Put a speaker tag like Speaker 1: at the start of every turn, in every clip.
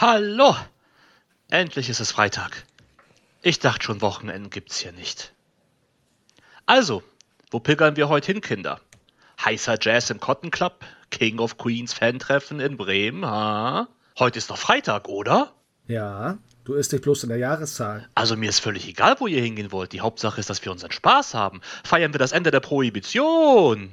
Speaker 1: Hallo! Endlich ist es Freitag. Ich dachte schon, Wochenenden gibt's hier nicht. Also, wo pilgern wir heute hin, Kinder? Heißer Jazz im Cotton Club? King of Queens Fan-Treffen in Bremen, ha? Heute ist doch Freitag, oder?
Speaker 2: Ja, du isst dich bloß in der Jahreszahl.
Speaker 1: Also mir ist völlig egal, wo ihr hingehen wollt. Die Hauptsache ist, dass wir unseren Spaß haben. Feiern wir das Ende der Prohibition.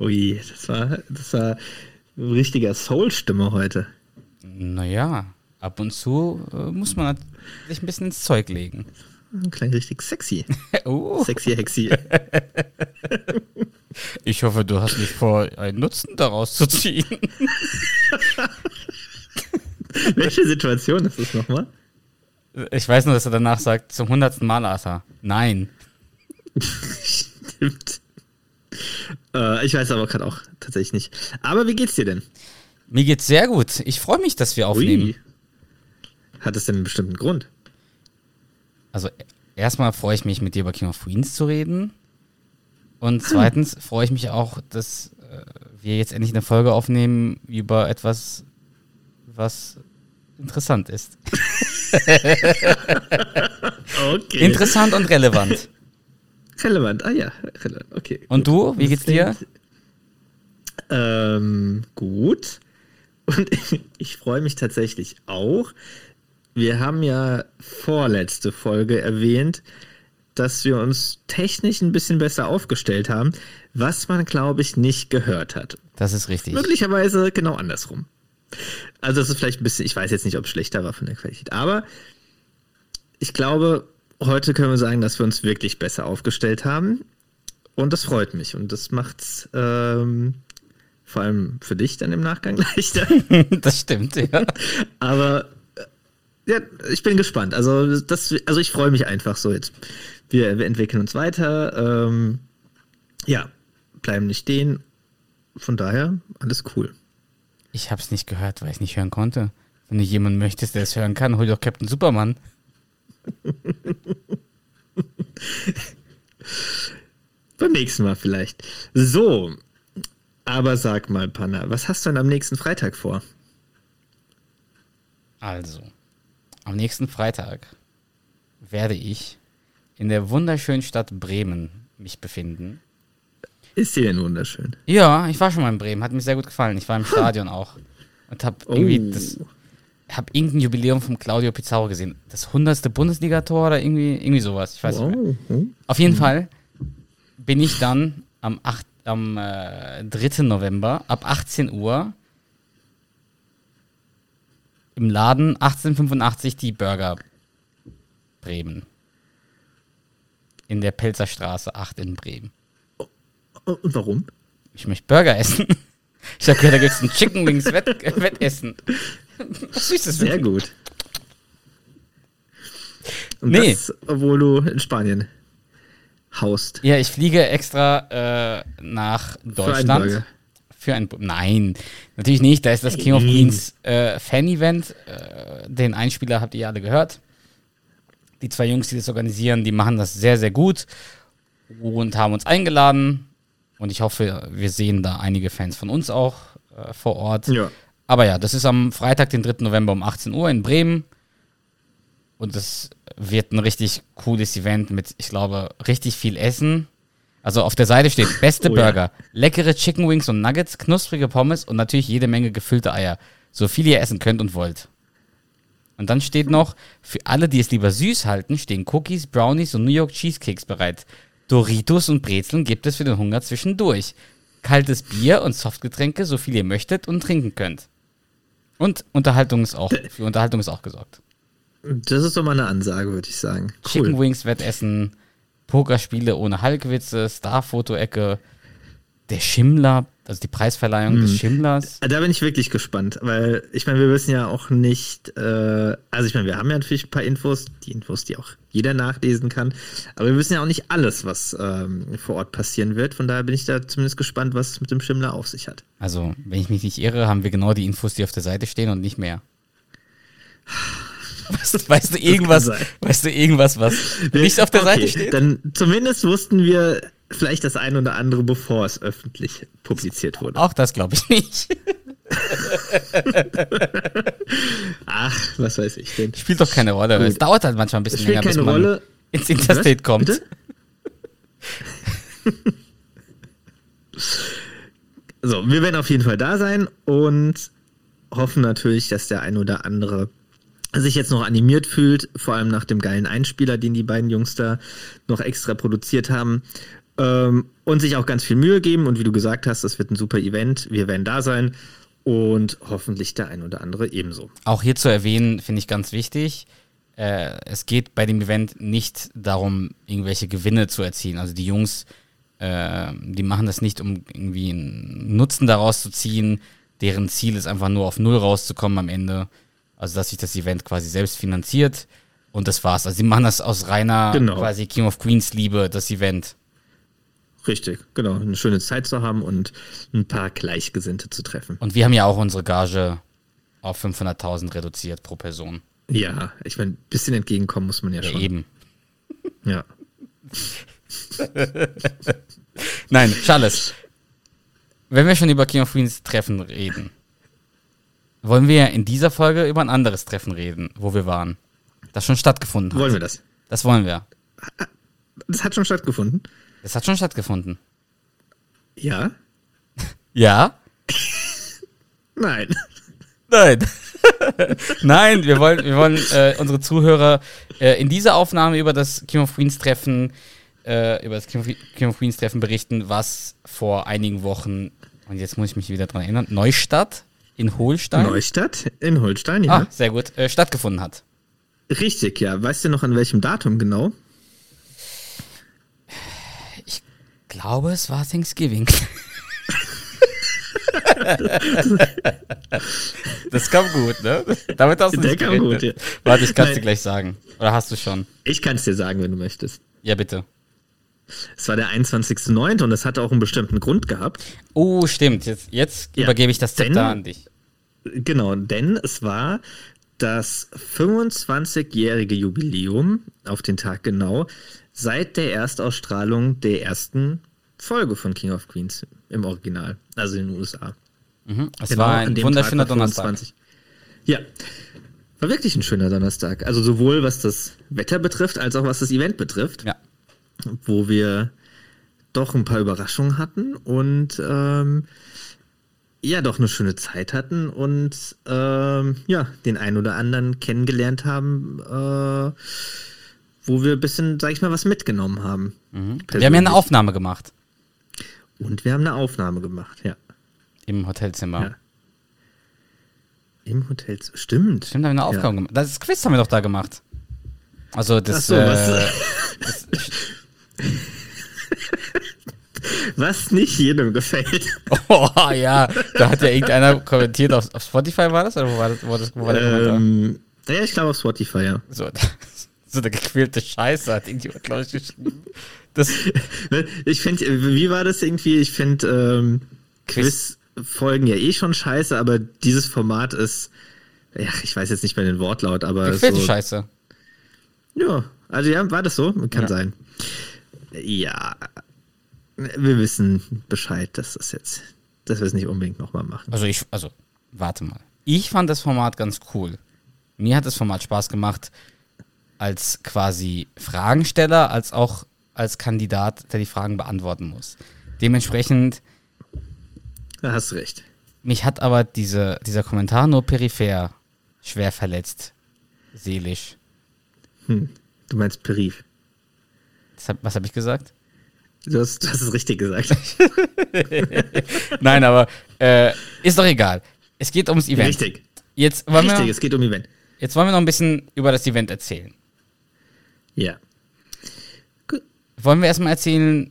Speaker 3: Ui, das war, das war ein richtiger Soul-Stimme heute.
Speaker 4: Naja, ab und zu äh, muss man sich ein bisschen ins Zeug legen.
Speaker 3: Klingt richtig sexy.
Speaker 4: oh.
Speaker 3: Sexy Hexy.
Speaker 4: Ich hoffe, du hast nicht vor, einen Nutzen daraus zu ziehen.
Speaker 3: Welche Situation ist das nochmal?
Speaker 4: Ich weiß nur, dass er danach sagt, zum hundertsten Mal, Arthur. Nein.
Speaker 3: Stimmt. Äh, ich weiß aber gerade auch tatsächlich nicht. Aber wie geht's dir denn?
Speaker 4: Mir geht's sehr gut. Ich freue mich, dass wir aufnehmen.
Speaker 3: Ui. Hat es denn einen bestimmten Grund?
Speaker 4: Also, erstmal freue ich mich, mit dir über King of Queens zu reden. Und zweitens freue ich mich auch, dass äh, wir jetzt endlich eine Folge aufnehmen über etwas, was interessant ist.
Speaker 3: Okay.
Speaker 4: Interessant und relevant.
Speaker 3: Relevant. Ah ja, relevant. Okay.
Speaker 4: Und du, wie geht's dir?
Speaker 3: Ähm, gut. Und ich freue mich tatsächlich auch. Wir haben ja vorletzte Folge erwähnt, dass wir uns technisch ein bisschen besser aufgestellt haben, was man, glaube ich, nicht gehört hat.
Speaker 4: Das ist richtig.
Speaker 3: Möglicherweise genau andersrum. Also, das ist vielleicht ein bisschen, ich weiß jetzt nicht, ob es schlechter war von der Qualität, aber ich glaube, heute können wir sagen, dass wir uns wirklich besser aufgestellt haben. Und das freut mich. Und das macht es ähm, vor allem für dich dann im Nachgang leichter.
Speaker 4: das stimmt, ja.
Speaker 3: Aber äh, ja, ich bin gespannt. Also, das, also ich freue mich einfach so jetzt. Wir, wir entwickeln uns weiter. Ähm, ja, bleiben nicht stehen. Von daher, alles cool.
Speaker 4: Ich habe es nicht gehört, weil ich nicht hören konnte. Wenn du jemanden möchtest, der es hören kann, hol doch Captain Superman.
Speaker 3: Beim nächsten Mal vielleicht. So, aber sag mal, Panna, was hast du denn am nächsten Freitag vor?
Speaker 4: Also, am nächsten Freitag werde ich in der wunderschönen Stadt Bremen mich befinden.
Speaker 3: Ist die denn wunderschön?
Speaker 4: Ja, ich war schon mal in Bremen, hat mir sehr gut gefallen. Ich war im Stadion auch und habe irgendwie
Speaker 3: Oh.
Speaker 4: das habe irgendein Jubiläum von Claudio Pizarro gesehen. Das 100. Bundesligator oder irgendwie irgendwie sowas, ich weiß nicht mehr.
Speaker 3: Wow.
Speaker 4: Auf jeden Fall bin ich dann am, 8, am äh, 3. November ab 18 Uhr im Laden 1885 die Burger Bremen. In der Pelzerstraße 8 in Bremen.
Speaker 3: Und warum?
Speaker 4: Ich möchte Burger essen. Ich hab gehört, da gibt es ein Chicken Wings Wett Wettessen. Was Süßes.
Speaker 3: Sehr gut. Und
Speaker 4: Nee.
Speaker 3: das, obwohl du in Spanien haust.
Speaker 4: Ja, ich fliege extra äh, nach
Speaker 3: Für
Speaker 4: Deutschland.
Speaker 3: Burger.
Speaker 4: Für ein Nein, natürlich nicht. Da ist das King of Queens äh, Fan-Event. Äh, den Einspieler habt ihr alle gehört. Die zwei Jungs, die das organisieren, die machen das sehr, sehr gut und haben uns eingeladen. Und ich hoffe, wir sehen da einige Fans von uns auch äh, vor Ort.
Speaker 3: Ja.
Speaker 4: Aber ja, das ist am Freitag, den 3. November um 18 Uhr in Bremen. Und das wird ein richtig cooles Event mit, ich glaube, richtig viel Essen. Also auf der Seite steht beste
Speaker 3: Oh ja.
Speaker 4: Burger, leckere Chicken Wings und Nuggets, knusprige Pommes und natürlich jede Menge gefüllte Eier. So viel ihr essen könnt und wollt. Und dann steht noch, für alle, die es lieber süß halten, stehen Cookies, Brownies und New York Cheesecakes bereit. Doritos und Brezeln gibt es für den Hunger zwischendurch. Kaltes Bier und Softgetränke, so viel ihr möchtet und trinken könnt. Und Unterhaltung ist auch, für Unterhaltung ist auch gesorgt.
Speaker 3: Das ist doch mal eine Ansage, würde ich sagen.
Speaker 4: Chicken
Speaker 3: Cool.
Speaker 4: Wings Wettessen, Pokerspiele ohne Halkwitze, Starfoto-Ecke, der Schimmler, also die Preisverleihung des Schimmlers.
Speaker 3: Da bin ich wirklich gespannt, weil ich meine, wir wissen ja auch nicht, äh, also ich meine, wir haben ja natürlich ein paar Infos, die Infos, die auch jeder nachlesen kann, aber wir wissen ja auch nicht alles, was ähm, vor Ort passieren wird. Von daher bin ich da zumindest gespannt, was es mit dem Schimmler auf sich hat.
Speaker 4: Also, wenn ich mich nicht irre, haben wir genau die Infos, die auf der Seite stehen und nicht mehr. Weißt, weißt du irgendwas, weißt du irgendwas, was nicht auf der Seite
Speaker 3: Okay,
Speaker 4: steht?
Speaker 3: Dann zumindest wussten wir vielleicht das ein oder andere, bevor es öffentlich publiziert wurde.
Speaker 4: Auch das glaube ich nicht.
Speaker 3: Ach, was weiß ich denn.
Speaker 4: Spielt doch keine Rolle.
Speaker 3: Gut.
Speaker 4: Es dauert halt manchmal ein bisschen
Speaker 3: spielt
Speaker 4: länger, bis
Speaker 3: keine
Speaker 4: man
Speaker 3: Rolle.
Speaker 4: ins Interstate
Speaker 3: Was?
Speaker 4: kommt.
Speaker 3: Bitte? So, wir werden auf jeden Fall da sein und hoffen natürlich, dass der ein oder andere sich jetzt noch animiert fühlt, vor allem nach dem geilen Einspieler, den die beiden Jungs da noch extra produziert haben. Ähm, und sich auch ganz viel Mühe geben. Und wie du gesagt hast, das wird ein super Event. Wir werden da sein und hoffentlich der ein oder andere ebenso.
Speaker 4: Auch hier zu erwähnen, finde ich ganz wichtig. Äh, es geht bei dem Event nicht darum, irgendwelche Gewinne zu erzielen. Also die Jungs, äh, die machen das nicht, um irgendwie einen Nutzen daraus zu ziehen. Deren Ziel ist einfach nur auf Null rauszukommen am Ende. Also dass sich das Event quasi selbst finanziert. Und das war's. Also sie machen das aus reiner
Speaker 3: Genau.
Speaker 4: quasi King of Queens Liebe, das Event.
Speaker 3: Richtig, genau. Eine schöne Zeit zu haben und ein paar Gleichgesinnte zu treffen.
Speaker 4: Und wir haben ja auch unsere Gage auf 500.000 reduziert pro Person.
Speaker 3: Ja, ich meine, ein bisschen entgegenkommen muss man ja,
Speaker 4: Ja,
Speaker 3: schon.
Speaker 4: eben.
Speaker 3: Ja.
Speaker 4: Nein, Charles. Wenn wir schon über King of Queens Treffen reden, wollen wir in dieser Folge über ein anderes Treffen reden, wo wir waren. Das schon stattgefunden hat.
Speaker 3: Wollen wir das?
Speaker 4: Das wollen wir.
Speaker 3: Das hat schon stattgefunden.
Speaker 4: Das hat schon stattgefunden.
Speaker 3: Ja?
Speaker 4: Ja?
Speaker 3: Nein.
Speaker 4: Nein. Nein, wir wollen, wir wollen äh, unsere Zuhörer äh, in dieser Aufnahme über das King of Queens Treffen, äh, über das King of, King of Queens Treffen berichten, was vor einigen Wochen, und jetzt muss ich mich wieder dran erinnern, Neustadt in Holstein.
Speaker 3: Neustadt in Holstein, ja.
Speaker 4: Ah, sehr gut, äh, stattgefunden hat.
Speaker 3: Richtig, ja. Weißt du noch an welchem Datum genau?
Speaker 4: Glaube, es war Thanksgiving. das kam gut, ne? Damit hast du
Speaker 3: Der
Speaker 4: nicht
Speaker 3: kam gut, ja.
Speaker 4: Warte, ich kann es dir gleich sagen. Oder hast du schon?
Speaker 3: Ich kann es dir sagen, wenn du möchtest.
Speaker 4: Ja, bitte.
Speaker 3: Es war der 21.09. und das hatte auch einen bestimmten Grund gehabt.
Speaker 4: Oh, stimmt. Jetzt, jetzt
Speaker 3: Ja,
Speaker 4: übergebe ich das
Speaker 3: denn-
Speaker 4: Zepter an dich.
Speaker 3: Genau, denn es war das 25-jährige Jubiläum, auf den Tag genau, seit der Erstausstrahlung der ersten Folge von King of Queens im Original, also in den USA.
Speaker 4: Mhm. Es
Speaker 3: Genau,
Speaker 4: war ein wunderschöner Donnerstag.
Speaker 3: 25. Ja, war wirklich ein schöner Donnerstag. Also sowohl was das Wetter betrifft, als auch was das Event betrifft,
Speaker 4: Ja.
Speaker 3: wo wir doch ein paar Überraschungen hatten und ähm, ja, doch eine schöne Zeit hatten und ähm, ja, den einen oder anderen kennengelernt haben, äh, wo wir ein bisschen, sag ich mal, was mitgenommen haben.
Speaker 4: Wir haben ja eine Aufnahme gemacht
Speaker 3: Und wir haben eine Aufnahme gemacht, ja.
Speaker 4: im Hotelzimmer.
Speaker 3: Ja. Im Hotel. Stimmt.
Speaker 4: Stimmt, haben wir eine Aufgabe gemacht. Das Quiz haben wir doch da gemacht. Also das,
Speaker 3: Ach so,
Speaker 4: äh,
Speaker 3: was, was nicht jedem gefällt.
Speaker 4: oh ja, da hat ja irgendeiner kommentiert auf, auf Spotify war das oder wo war das, wo, das, wo war
Speaker 3: ähm, ja, ich glaube auf Spotify, ja.
Speaker 4: So, so eine gequälte Scheiße hat irgendjemand, glaube ich, geschrieben. Das,
Speaker 3: Ich finde, wie war das irgendwie? Ich finde ähm,
Speaker 4: Quiz-
Speaker 3: Quiz-Folgen ja eh schon scheiße, aber dieses Format ist, ja, ich weiß jetzt nicht mehr den Wortlaut, aber
Speaker 4: gequälte
Speaker 3: so,
Speaker 4: Scheiße.
Speaker 3: Ja, also ja, war das so? Kann
Speaker 4: Ja.
Speaker 3: sein. Ja, wir wissen Bescheid, dass das jetzt, dass wir es nicht unbedingt nochmal machen.
Speaker 4: Also ich, also, warte mal. Ich fand das Format ganz cool. Mir hat das Format Spaß gemacht, als quasi Fragensteller, als auch als Kandidat, der die Fragen beantworten muss. Dementsprechend,
Speaker 3: Da hast du recht.
Speaker 4: mich hat aber diese, dieser Kommentar nur peripher schwer verletzt. Seelisch.
Speaker 3: Du meinst Perif.
Speaker 4: Hab, was habe ich gesagt?
Speaker 3: Du hast, du hast es richtig gesagt.
Speaker 4: Nein, aber äh, ist doch egal. Es geht ums Event.
Speaker 3: Richtig.
Speaker 4: Jetzt wollen,
Speaker 3: Richtig,
Speaker 4: wir,
Speaker 3: es geht um Event.
Speaker 4: jetzt wollen wir noch ein bisschen über das Event erzählen.
Speaker 3: Ja.
Speaker 4: Wollen wir erstmal erzählen,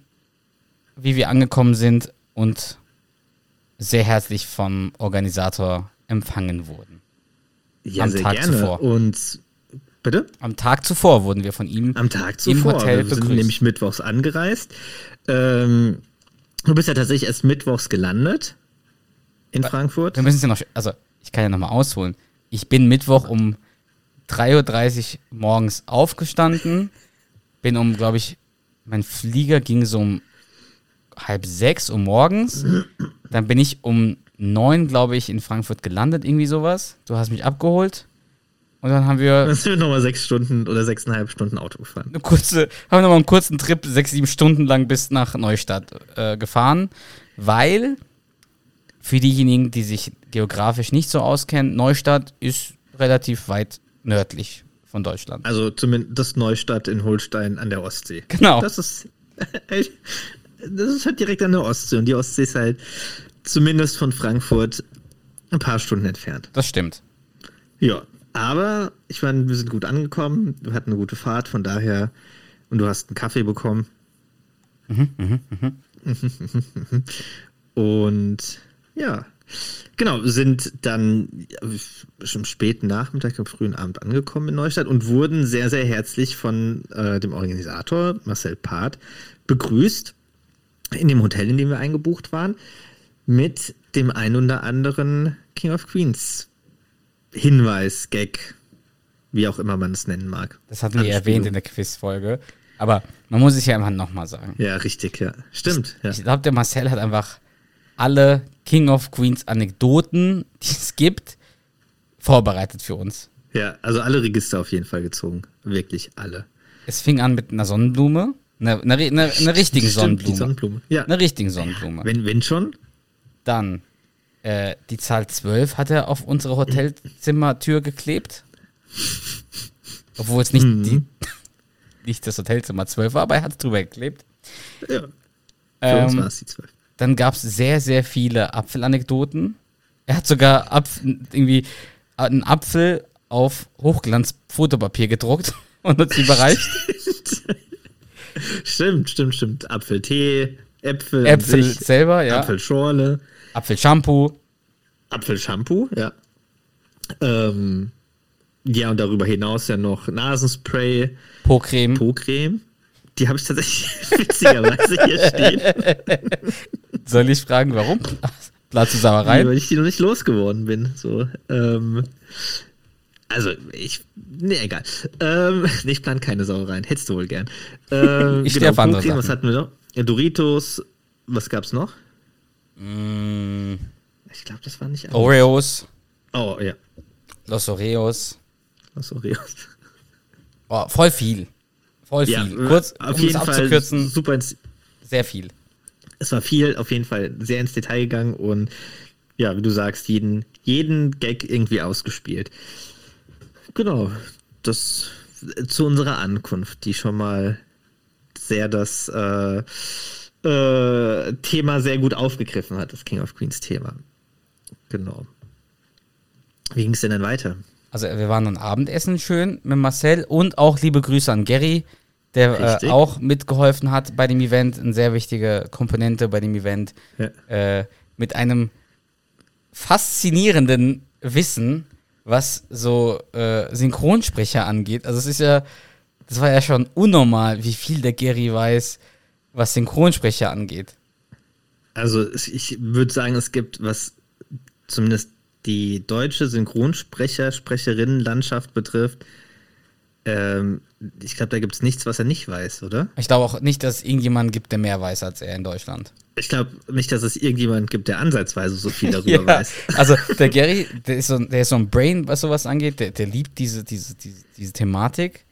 Speaker 4: wie wir angekommen sind und sehr herzlich vom Organisator empfangen wurden.
Speaker 3: Ja,
Speaker 4: Am
Speaker 3: sehr
Speaker 4: Tag
Speaker 3: gerne.
Speaker 4: zuvor.
Speaker 3: Und bitte?
Speaker 4: Am Tag zuvor wurden wir von ihm
Speaker 3: Am Tag
Speaker 4: im
Speaker 3: zuvor.
Speaker 4: Hotel
Speaker 3: wir sind
Speaker 4: begrüßt.
Speaker 3: nämlich mittwochs angereist. Ähm, du bist ja tatsächlich erst mittwochs gelandet in Frankfurt.
Speaker 4: Wir müssen es ja noch, also ich kann ja nochmal ausholen. Ich bin Mittwoch um 3.30 Uhr morgens aufgestanden, bin um, glaube ich, mein Flieger ging so um halb sechs Uhr morgens. Dann bin ich um neun, glaube ich, in Frankfurt gelandet, irgendwie sowas. Du hast mich abgeholt. Und dann haben wir
Speaker 3: Dann sind wir nochmal sechs Stunden oder sechseinhalb Stunden Auto gefahren.
Speaker 4: eine kurze, haben nochmal einen kurzen Trip, sechs, sieben Stunden lang bis nach Neustadt äh, gefahren, weil für diejenigen, die sich geografisch nicht so auskennen, Neustadt ist relativ weit nördlich von Deutschland.
Speaker 3: Also zumindest das Neustadt in Holstein an der Ostsee.
Speaker 4: Genau.
Speaker 3: Das ist, das ist halt direkt an der Ostsee. Und die Ostsee ist halt zumindest von Frankfurt ein paar Stunden entfernt.
Speaker 4: Das stimmt.
Speaker 3: Ja, aber ich meine, wir sind gut angekommen, wir hatten eine gute Fahrt, von daher, und du hast einen Kaffee bekommen. und ja, genau, wir sind dann schon am späten Nachmittag, am frühen Abend angekommen in Neustadt und wurden sehr, sehr herzlich von äh, dem Organisator Marcel Part begrüßt in dem Hotel, in dem wir eingebucht waren, mit dem ein oder anderen King of Queens Hinweis, Gag, wie auch immer man es nennen mag.
Speaker 4: Das hatten wir erwähnt in der Quizfolge. Aber man muss es ja einfach nochmal sagen.
Speaker 3: Ja, richtig, ja. Stimmt. Ja.
Speaker 4: Ich glaube, der Marcel hat einfach alle King of Queens Anekdoten, die es gibt, vorbereitet für uns.
Speaker 3: ja, also alle Register auf jeden Fall gezogen. Wirklich alle.
Speaker 4: Es fing an mit einer Sonnenblume, einer, einer, einer, einer richtigen
Speaker 3: Stimmt,
Speaker 4: Sonnenblume.
Speaker 3: Die Sonnenblume. Ja.
Speaker 4: Einer richtigen Sonnenblume.
Speaker 3: Wenn, wenn schon.
Speaker 4: Dann äh, die Zahl 12 hat er auf unsere Hotelzimmertür geklebt. Obwohl es nicht,
Speaker 3: Mhm.
Speaker 4: die, nicht das Hotelzimmer 12 war, aber er hat es drüber geklebt.
Speaker 3: Ja. Für uns
Speaker 4: Ähm,
Speaker 3: war es die 12.
Speaker 4: Dann gab es sehr, sehr viele Apfelanekdoten. Er hat sogar Apf irgendwie einen Apfel auf Hochglanz-Fotopapier gedruckt und uns überreicht.
Speaker 3: Stimmt, stimmt, stimmt. Apfeltee, Äpfel,
Speaker 4: Äpfel
Speaker 3: sich,
Speaker 4: selber, ja.
Speaker 3: Apfelschorle,
Speaker 4: Apfelshampoo.
Speaker 3: Apfelshampoo, ja. Ähm, ja, und darüber hinaus ja noch Nasenspray,
Speaker 4: Po-Creme.
Speaker 3: Po-Creme. Die habe ich tatsächlich witzigerweise hier stehen.
Speaker 4: Soll ich fragen, warum? Platz Sauerei.
Speaker 3: weil ich die noch nicht losgeworden bin. So, ähm, also, ich. Nee, egal. Ähm, nee, ich plan keine Sauereien. Hättest du wohl gern. Ähm,
Speaker 4: Ich stehe auf andere
Speaker 3: Pokemon, Was
Speaker 4: Sachen.
Speaker 3: hatten wir noch? Doritos. Was gab's noch?
Speaker 4: Mm,
Speaker 3: Ich glaube, das war nicht alles.
Speaker 4: Oreos.
Speaker 3: Oh, ja.
Speaker 4: Los Oreos.
Speaker 3: Was Oreos.
Speaker 4: Oh, voll viel. Voll viel.
Speaker 3: Ja,
Speaker 4: Kurz,
Speaker 3: auf
Speaker 4: um
Speaker 3: jeden
Speaker 4: es
Speaker 3: Fall
Speaker 4: abzukürzen,
Speaker 3: super ins,
Speaker 4: sehr viel.
Speaker 3: es war viel, auf jeden Fall sehr ins Detail gegangen und ja, wie du sagst, jeden, jeden Gag irgendwie ausgespielt. Genau, das zu unserer Ankunft, die schon mal sehr das äh, äh, Thema sehr gut aufgegriffen hat, das King of Queens Thema. Genau. Wie ging es denn dann weiter?
Speaker 4: Also wir waren dann Abendessen schön mit Marcel und auch liebe Grüße an Gary, der äh, auch mitgeholfen hat bei dem Event, eine sehr wichtige Komponente bei dem Event,
Speaker 3: Ja.
Speaker 4: äh, mit einem faszinierenden Wissen, was so äh, Synchronsprecher angeht. Also es ist ja, das war ja schon unnormal, wie viel der Gary weiß, was Synchronsprecher angeht.
Speaker 3: Also ich würde sagen, es gibt, was zumindest die deutsche Synchronsprecher, Sprecherinnenlandschaft betrifft, ähm, ich glaube, da gibt es nichts, was er nicht weiß, oder?
Speaker 4: Ich glaube auch nicht, dass es irgendjemanden gibt, der mehr weiß als er in Deutschland.
Speaker 3: Ich glaube nicht, dass es irgendjemand gibt, der ansatzweise so viel darüber weiß.
Speaker 4: Also der Gary, der ist, so, ein- der ist so ein Brain, was sowas angeht, der, der liebt diese, diese, diese, diese Thematik.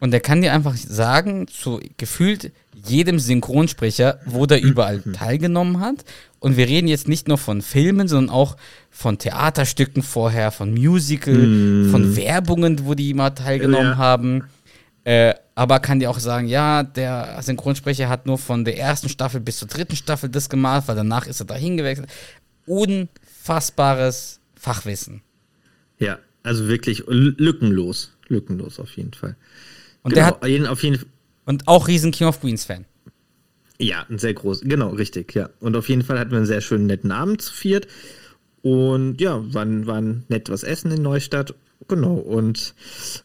Speaker 4: Und der kann dir einfach sagen, zu gefühlt jedem Synchronsprecher, wo der überall teilgenommen hat. Und wir reden jetzt nicht nur von Filmen, sondern auch von Theaterstücken vorher, von Musical, von Werbungen, wo die mal teilgenommen
Speaker 3: Ja.
Speaker 4: haben. Äh, aber kann dir auch sagen, ja, der Synchronsprecher hat nur von der ersten Staffel bis zur dritten Staffel das gemacht, weil danach ist er dahin gewechselt. Unfassbares Fachwissen.
Speaker 3: Ja, also wirklich lückenlos. Lückenlos auf jeden Fall.
Speaker 4: Und
Speaker 3: Genau,
Speaker 4: der hat
Speaker 3: jeden, auf jeden
Speaker 4: und auch riesen King of Queens Fan.
Speaker 3: Ja, ein sehr groß, genau, richtig, ja. Und auf jeden Fall hatten wir einen sehr schönen, netten Abend zu viert. Und ja, waren, waren nett was essen in Neustadt. Genau. Und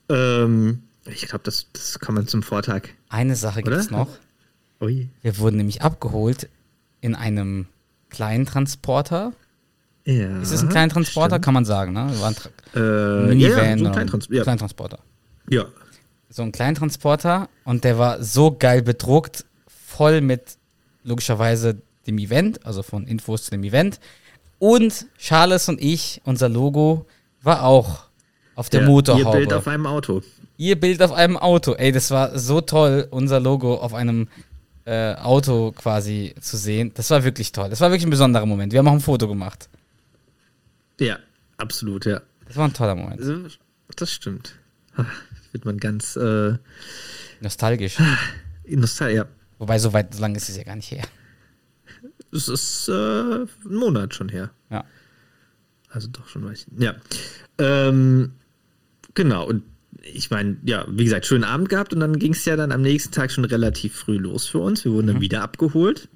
Speaker 3: ähm, ich glaube, das, das kann man zum Vortag.
Speaker 4: Eine Sache gibt es noch.
Speaker 3: Ui.
Speaker 4: Wir wurden nämlich abgeholt in einem kleinen Transporter.
Speaker 3: Ja.
Speaker 4: Ist es ein kleiner Transporter? Kann man sagen, ne? Wir waren
Speaker 3: Äh,
Speaker 4: Minivan
Speaker 3: ja, so ein Kleintrans ja.
Speaker 4: Kleintransporter.
Speaker 3: ja.
Speaker 4: So ein Kleintransporter und der war so geil bedruckt, voll mit logischerweise dem Event, also von Infos zu dem Event. Und Charles und ich, unser Logo, war auch auf der
Speaker 3: ja.
Speaker 4: Motorhaube.
Speaker 3: Ihr Bild auf einem Auto.
Speaker 4: Ihr Bild auf einem Auto. Ey, das war so toll, unser Logo auf einem äh, Auto quasi zu sehen. Das war wirklich toll. Das war wirklich ein besonderer Moment. Wir haben auch ein Foto gemacht.
Speaker 3: Ja, absolut, ja.
Speaker 4: Das war ein toller Moment.
Speaker 3: Das stimmt. Wird man ganz äh,
Speaker 4: Nostalgisch.
Speaker 3: nostalgisch. Ja.
Speaker 4: Wobei, so weit, so lange ist es ja gar nicht her.
Speaker 3: Es ist äh, ein Monat schon her.
Speaker 4: Ja.
Speaker 3: Also doch schon weiß. Ja. Ähm, genau. Und ich meine, ja, wie gesagt, schönen Abend gehabt und dann ging es ja dann am nächsten Tag schon relativ früh los für uns. Wir wurden dann wieder abgeholt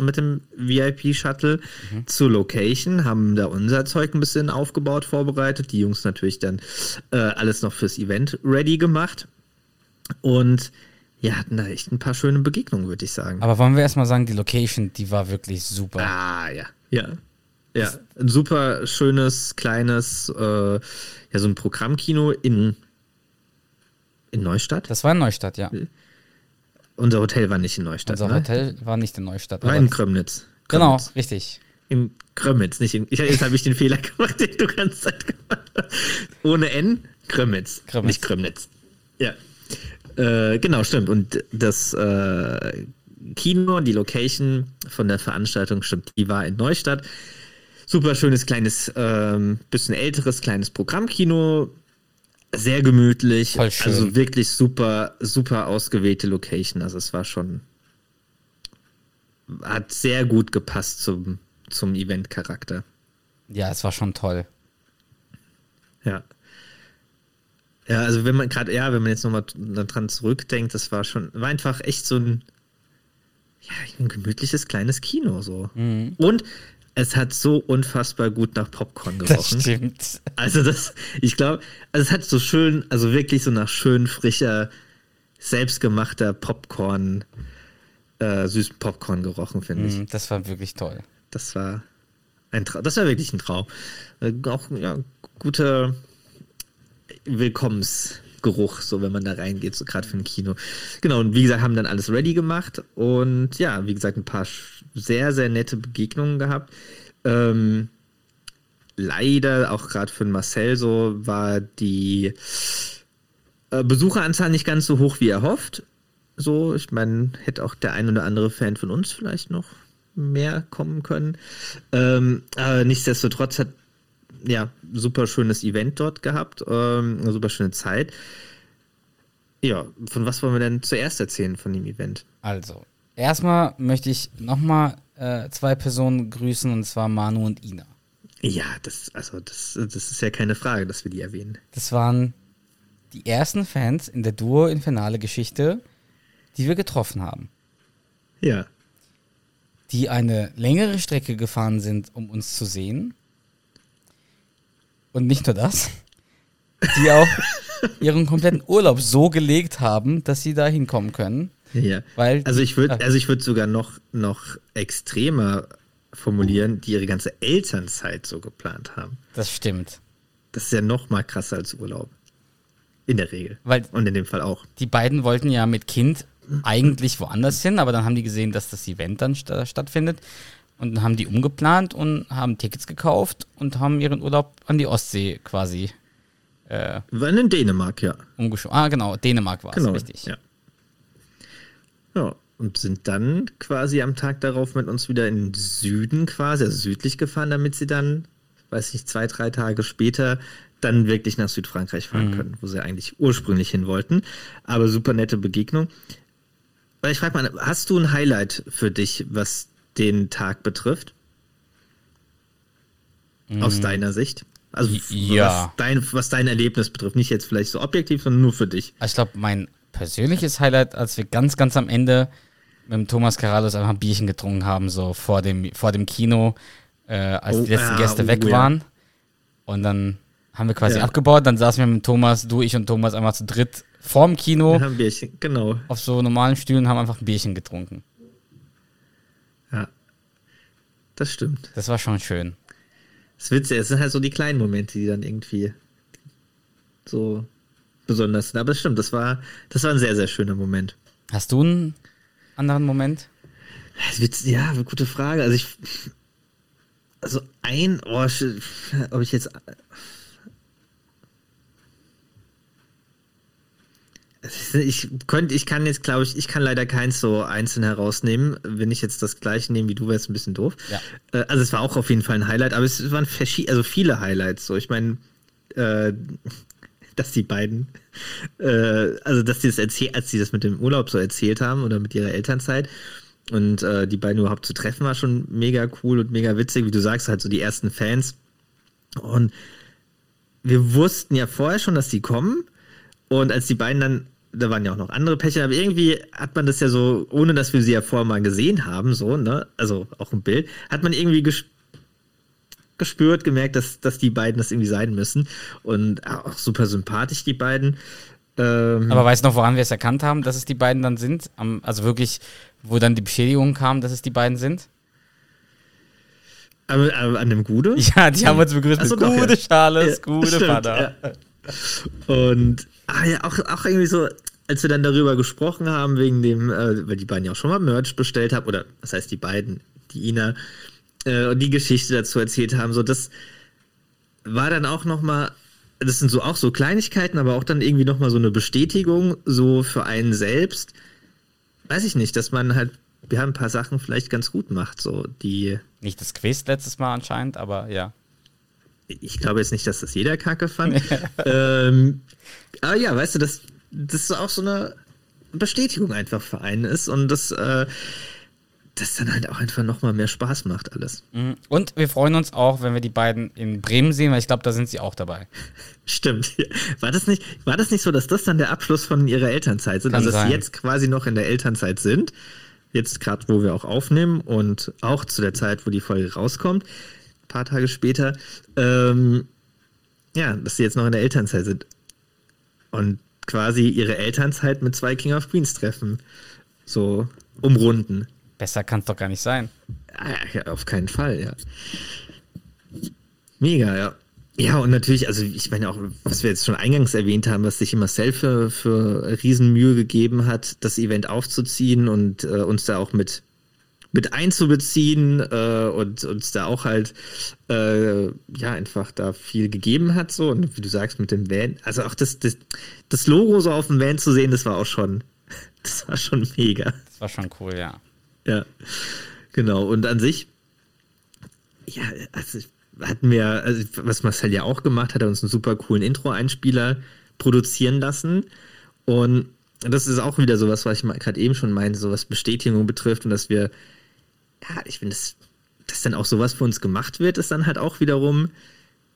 Speaker 3: mit dem VIP-Shuttle zur Location, haben da unser Zeug ein bisschen aufgebaut, vorbereitet. Die Jungs natürlich dann äh, alles noch fürs Event ready gemacht. Und ja, hatten da echt ein paar schöne Begegnungen, würde ich sagen.
Speaker 4: Aber wollen wir erstmal sagen, die Location, die war wirklich super.
Speaker 3: Ah, ja. Ja. Ja. Ein super schönes, kleines, äh, ja, so ein Programmkino in, in Neustadt.
Speaker 4: Das war in Neustadt, ja.
Speaker 3: Unser Hotel war nicht in Neustadt.
Speaker 4: Unser
Speaker 3: ne?
Speaker 4: Hotel war nicht in Neustadt.
Speaker 3: war in
Speaker 4: das-
Speaker 3: Krömnitz.
Speaker 4: Genau,
Speaker 3: Krömnitz.
Speaker 4: richtig.
Speaker 3: In Krömnitz, nicht in. Ich, jetzt habe ich den Fehler gemacht, den du ganz Zeit gemacht hast. Ohne N, Krömnitz.
Speaker 4: Krömnitz.
Speaker 3: Nicht Krömnitz. Ja. Äh, genau, stimmt. Und das äh, Kino, die Location von der Veranstaltung, stimmt, die war in Neustadt. Super schönes, kleines, ähm, bisschen älteres, kleines Programmkino. Sehr gemütlich.
Speaker 4: Voll schön.
Speaker 3: Also wirklich super, super ausgewählte Location. Also es war schon hat sehr gut gepasst zum, zum Event-Charakter.
Speaker 4: Ja, es war schon toll.
Speaker 3: Ja. Ja, also wenn man gerade, ja, wenn man jetzt nochmal dran zurückdenkt, das war schon, war einfach echt so ein, ja, ein gemütliches kleines Kino so. Und es hat so unfassbar gut nach Popcorn
Speaker 4: Das
Speaker 3: gerochen.
Speaker 4: stimmt.
Speaker 3: Also das, ich glaube, also es hat so schön, also wirklich so nach schön frischer, selbstgemachter Popcorn, äh, süßen Popcorn gerochen, finde ich.
Speaker 4: Mhm, Das war wirklich toll.
Speaker 3: Das war ein Traum. Das war wirklich ein Traum. Äh, Auch ja, guter Willkommensgeruch, so wenn man da reingeht, so gerade für ein Kino. Genau, und wie gesagt, haben dann alles ready gemacht und ja, wie gesagt, ein paar sehr, sehr nette Begegnungen gehabt. Ähm, leider, auch gerade für Marcel so, war die äh, Besucheranzahl nicht ganz so hoch wie erhofft. So, ich meine, hätte auch der ein oder andere Fan von uns vielleicht noch mehr kommen können. Ähm, aber nichtsdestotrotz hat ja super schönes Event dort gehabt, ähm, eine super schöne Zeit. Ja, von was wollen wir denn zuerst erzählen von dem Event?
Speaker 4: Also, erstmal möchte ich nochmal äh, zwei Personen grüßen, und zwar Manu und Ina.
Speaker 3: Ja, das, also das, das ist ja keine Frage, dass wir die erwähnen.
Speaker 4: Das waren die ersten Fans in der Duo-Infernale-Geschichte, die wir getroffen haben.
Speaker 3: Ja.
Speaker 4: Die eine längere Strecke gefahren sind, um uns zu sehen. Und nicht nur das, die auch ihren kompletten Urlaub so gelegt haben, dass sie da hinkommen können.
Speaker 3: Ja.
Speaker 4: Weil
Speaker 3: also ich würde, also ich würde sogar noch, noch extremer formulieren, die ihre ganze Elternzeit so geplant haben.
Speaker 4: Das stimmt.
Speaker 3: Das ist ja noch mal krasser als Urlaub. In der Regel.
Speaker 4: Weil-
Speaker 3: Und in dem Fall auch.
Speaker 4: Die beiden wollten ja mit Kind eigentlich woanders hin, aber dann haben die gesehen, dass das Event dann sta stattfindet. Und dann haben die umgeplant und haben Tickets gekauft und haben ihren Urlaub an die Ostsee quasi äh,
Speaker 3: waren in Dänemark, ja.
Speaker 4: umgeschoben. Ah, genau, Dänemark war es,
Speaker 3: Genau.
Speaker 4: richtig.
Speaker 3: Ja. Ja. Und sind dann quasi am Tag darauf mit uns wieder in den Süden quasi, also südlich gefahren, damit sie dann, weiß nicht, zwei, drei Tage später dann wirklich nach Südfrankreich fahren können, wo sie eigentlich ursprünglich hin wollten. Aber super nette Begegnung. Aber ich frage mal, hast du ein Highlight für dich, was den Tag betrifft? Aus deiner Sicht? Also
Speaker 4: Ja.
Speaker 3: was, dein, was dein Erlebnis betrifft. Nicht jetzt vielleicht so objektiv, sondern nur für dich.
Speaker 4: Ich glaube, mein persönliches Highlight, als wir ganz, ganz am Ende mit dem Thomas Carallos einfach ein Bierchen getrunken haben, so vor dem, vor dem Kino, äh, als
Speaker 3: Oh,
Speaker 4: die letzten
Speaker 3: ah,
Speaker 4: Gäste
Speaker 3: oh,
Speaker 4: weg
Speaker 3: ja.
Speaker 4: waren. Und dann haben wir quasi
Speaker 3: Ja.
Speaker 4: abgebaut, dann saßen wir mit Thomas, du, ich und Thomas einmal zu dritt vorm Kino
Speaker 3: Wir haben ein Bierchen, genau.
Speaker 4: auf so normalen Stühlen und haben einfach ein Bierchen getrunken.
Speaker 3: Ja. Das stimmt.
Speaker 4: Das war schon schön.
Speaker 3: Das Witzige, es sind halt so die kleinen Momente, die dann irgendwie so besonders. Aber das stimmt, das war, das war ein sehr, sehr schöner Moment.
Speaker 4: Hast du einen anderen Moment?
Speaker 3: Ja, gute Frage. Also ich. Also ein, oh, ob ich jetzt. Ich könnte, ich kann jetzt, glaube ich, ich kann leider keins so einzeln herausnehmen. Wenn ich jetzt das gleiche nehme wie du, wäre es ein bisschen doof.
Speaker 4: Ja.
Speaker 3: Äh, Also es war auch auf jeden Fall ein Highlight, aber es waren verschiedene, also viele Highlights. So, ich meine, äh, dass die beiden, äh, also dass die das erzählt, als sie das mit dem Urlaub so erzählt haben oder mit ihrer Elternzeit und äh, die beiden überhaupt zu treffen, war schon mega cool und mega witzig, wie du sagst, halt so die ersten Fans. Und wir wussten ja vorher schon, dass die kommen. Und als die beiden dann, da waren ja auch noch andere Pächter, aber irgendwie hat man das ja so, ohne dass wir sie ja vorher mal gesehen haben, so, ne, also auch im Bild, hat man irgendwie ges gespürt, gemerkt, dass, dass die beiden das irgendwie sein müssen. Und auch super sympathisch, die beiden. Ähm,
Speaker 4: Aber weißt du noch, woran wir es erkannt haben, dass es die beiden dann sind? Also wirklich, wo dann die Beschädigung kam, dass es die beiden sind?
Speaker 3: aber an dem Gude?
Speaker 4: Ja, die haben uns begrüßt
Speaker 3: Ach so,
Speaker 4: gute
Speaker 3: ja.
Speaker 4: Charles,
Speaker 3: Ja,
Speaker 4: gute
Speaker 3: stimmt,
Speaker 4: Vater.
Speaker 3: ja. Und ah, ja, auch, auch irgendwie so, als wir dann darüber gesprochen haben, wegen dem, äh, weil die beiden ja auch schon mal Merch bestellt haben, oder was heißt die beiden, die Ina, äh, und die Geschichte dazu erzählt haben, so das war dann auch nochmal, das sind so auch so Kleinigkeiten, aber auch dann irgendwie nochmal so eine Bestätigung, so für einen selbst, weiß ich nicht, dass man halt, wir haben ein paar Sachen vielleicht ganz gut macht, so die,
Speaker 4: Nicht das Quiz letztes Mal anscheinend, aber ja.
Speaker 3: ich glaube jetzt nicht, dass das jeder kacke fand. ähm, aber ja, weißt du, dass das auch so eine Bestätigung einfach für einen ist und das, äh, das dann halt auch einfach nochmal mehr Spaß macht alles.
Speaker 4: Mhm. Und wir freuen uns auch, wenn wir die beiden in Bremen sehen, weil ich glaube, da sind sie auch dabei.
Speaker 3: Stimmt. War das nicht, war das nicht so, dass das dann der Abschluss von ihrer Elternzeit sind?
Speaker 4: Kann
Speaker 3: also dass
Speaker 4: sein.
Speaker 3: sie jetzt quasi noch in der Elternzeit sind. Jetzt gerade, wo wir auch aufnehmen und auch zu der Zeit, wo die Folge rauskommt, ein paar Tage später, ähm, ja, dass sie jetzt noch in der Elternzeit sind. Und quasi ihre Elternzeit mit zwei King of Queens treffen. So umrunden.
Speaker 4: Besser kann es doch gar nicht sein.
Speaker 3: Ja, auf keinen Fall, ja. Mega, ja. Ja, und natürlich, also ich meine auch, was wir jetzt schon eingangs erwähnt haben, was sich Marcel für, für Riesenmühe gegeben hat, das Event aufzuziehen und äh, uns da auch mit, mit einzubeziehen äh, und uns da auch halt äh, ja einfach da viel gegeben hat so und wie du sagst mit dem Van, also auch das, das, das Logo so auf dem Van zu sehen, das war auch schon, das war schon mega.
Speaker 4: Das war schon cool, ja.
Speaker 3: Ja, genau. Und an sich, ja, also hatten wir, also was Marcel ja auch gemacht hat, hat er uns einen super coolen Intro-Einspieler produzieren lassen. Und das ist auch wieder sowas, was ich gerade eben schon meinte, so was Bestätigung betrifft und dass wir, ja, ich finde, dass, dass dann auch sowas für uns gemacht wird, ist dann halt auch wiederum,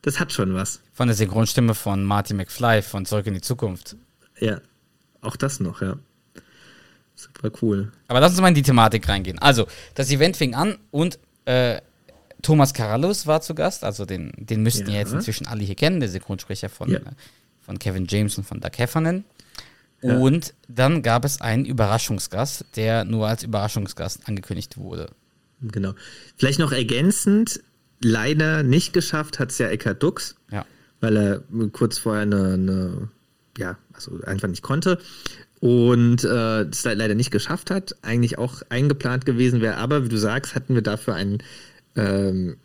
Speaker 3: das hat schon was.
Speaker 4: Von der Synchronstimme von Marty McFly von Zurück in die Zukunft.
Speaker 3: Ja, auch das noch, ja. Super cool.
Speaker 4: Aber lass uns mal in die Thematik reingehen. Also, das Event fing an und äh, Thomas Carallus war zu Gast. Also, den, den müssten ja.
Speaker 3: Ja.
Speaker 4: jetzt inzwischen alle hier kennen, der Synchronsprecher von,
Speaker 3: Ja.
Speaker 4: äh, von Kevin James und von Doug Heffernan.
Speaker 3: Ja.
Speaker 4: Und dann gab es einen Überraschungsgast, der nur als Überraschungsgast angekündigt wurde.
Speaker 3: Genau. Vielleicht noch ergänzend, leider nicht geschafft hat es ja Eckhard Dux,
Speaker 4: Ja.
Speaker 3: weil er kurz vorher eine, eine ja, also einfach nicht konnte und äh, es le- leider nicht geschafft hat, eigentlich auch eingeplant gewesen wäre, aber wie du sagst, hatten wir dafür einen ähm,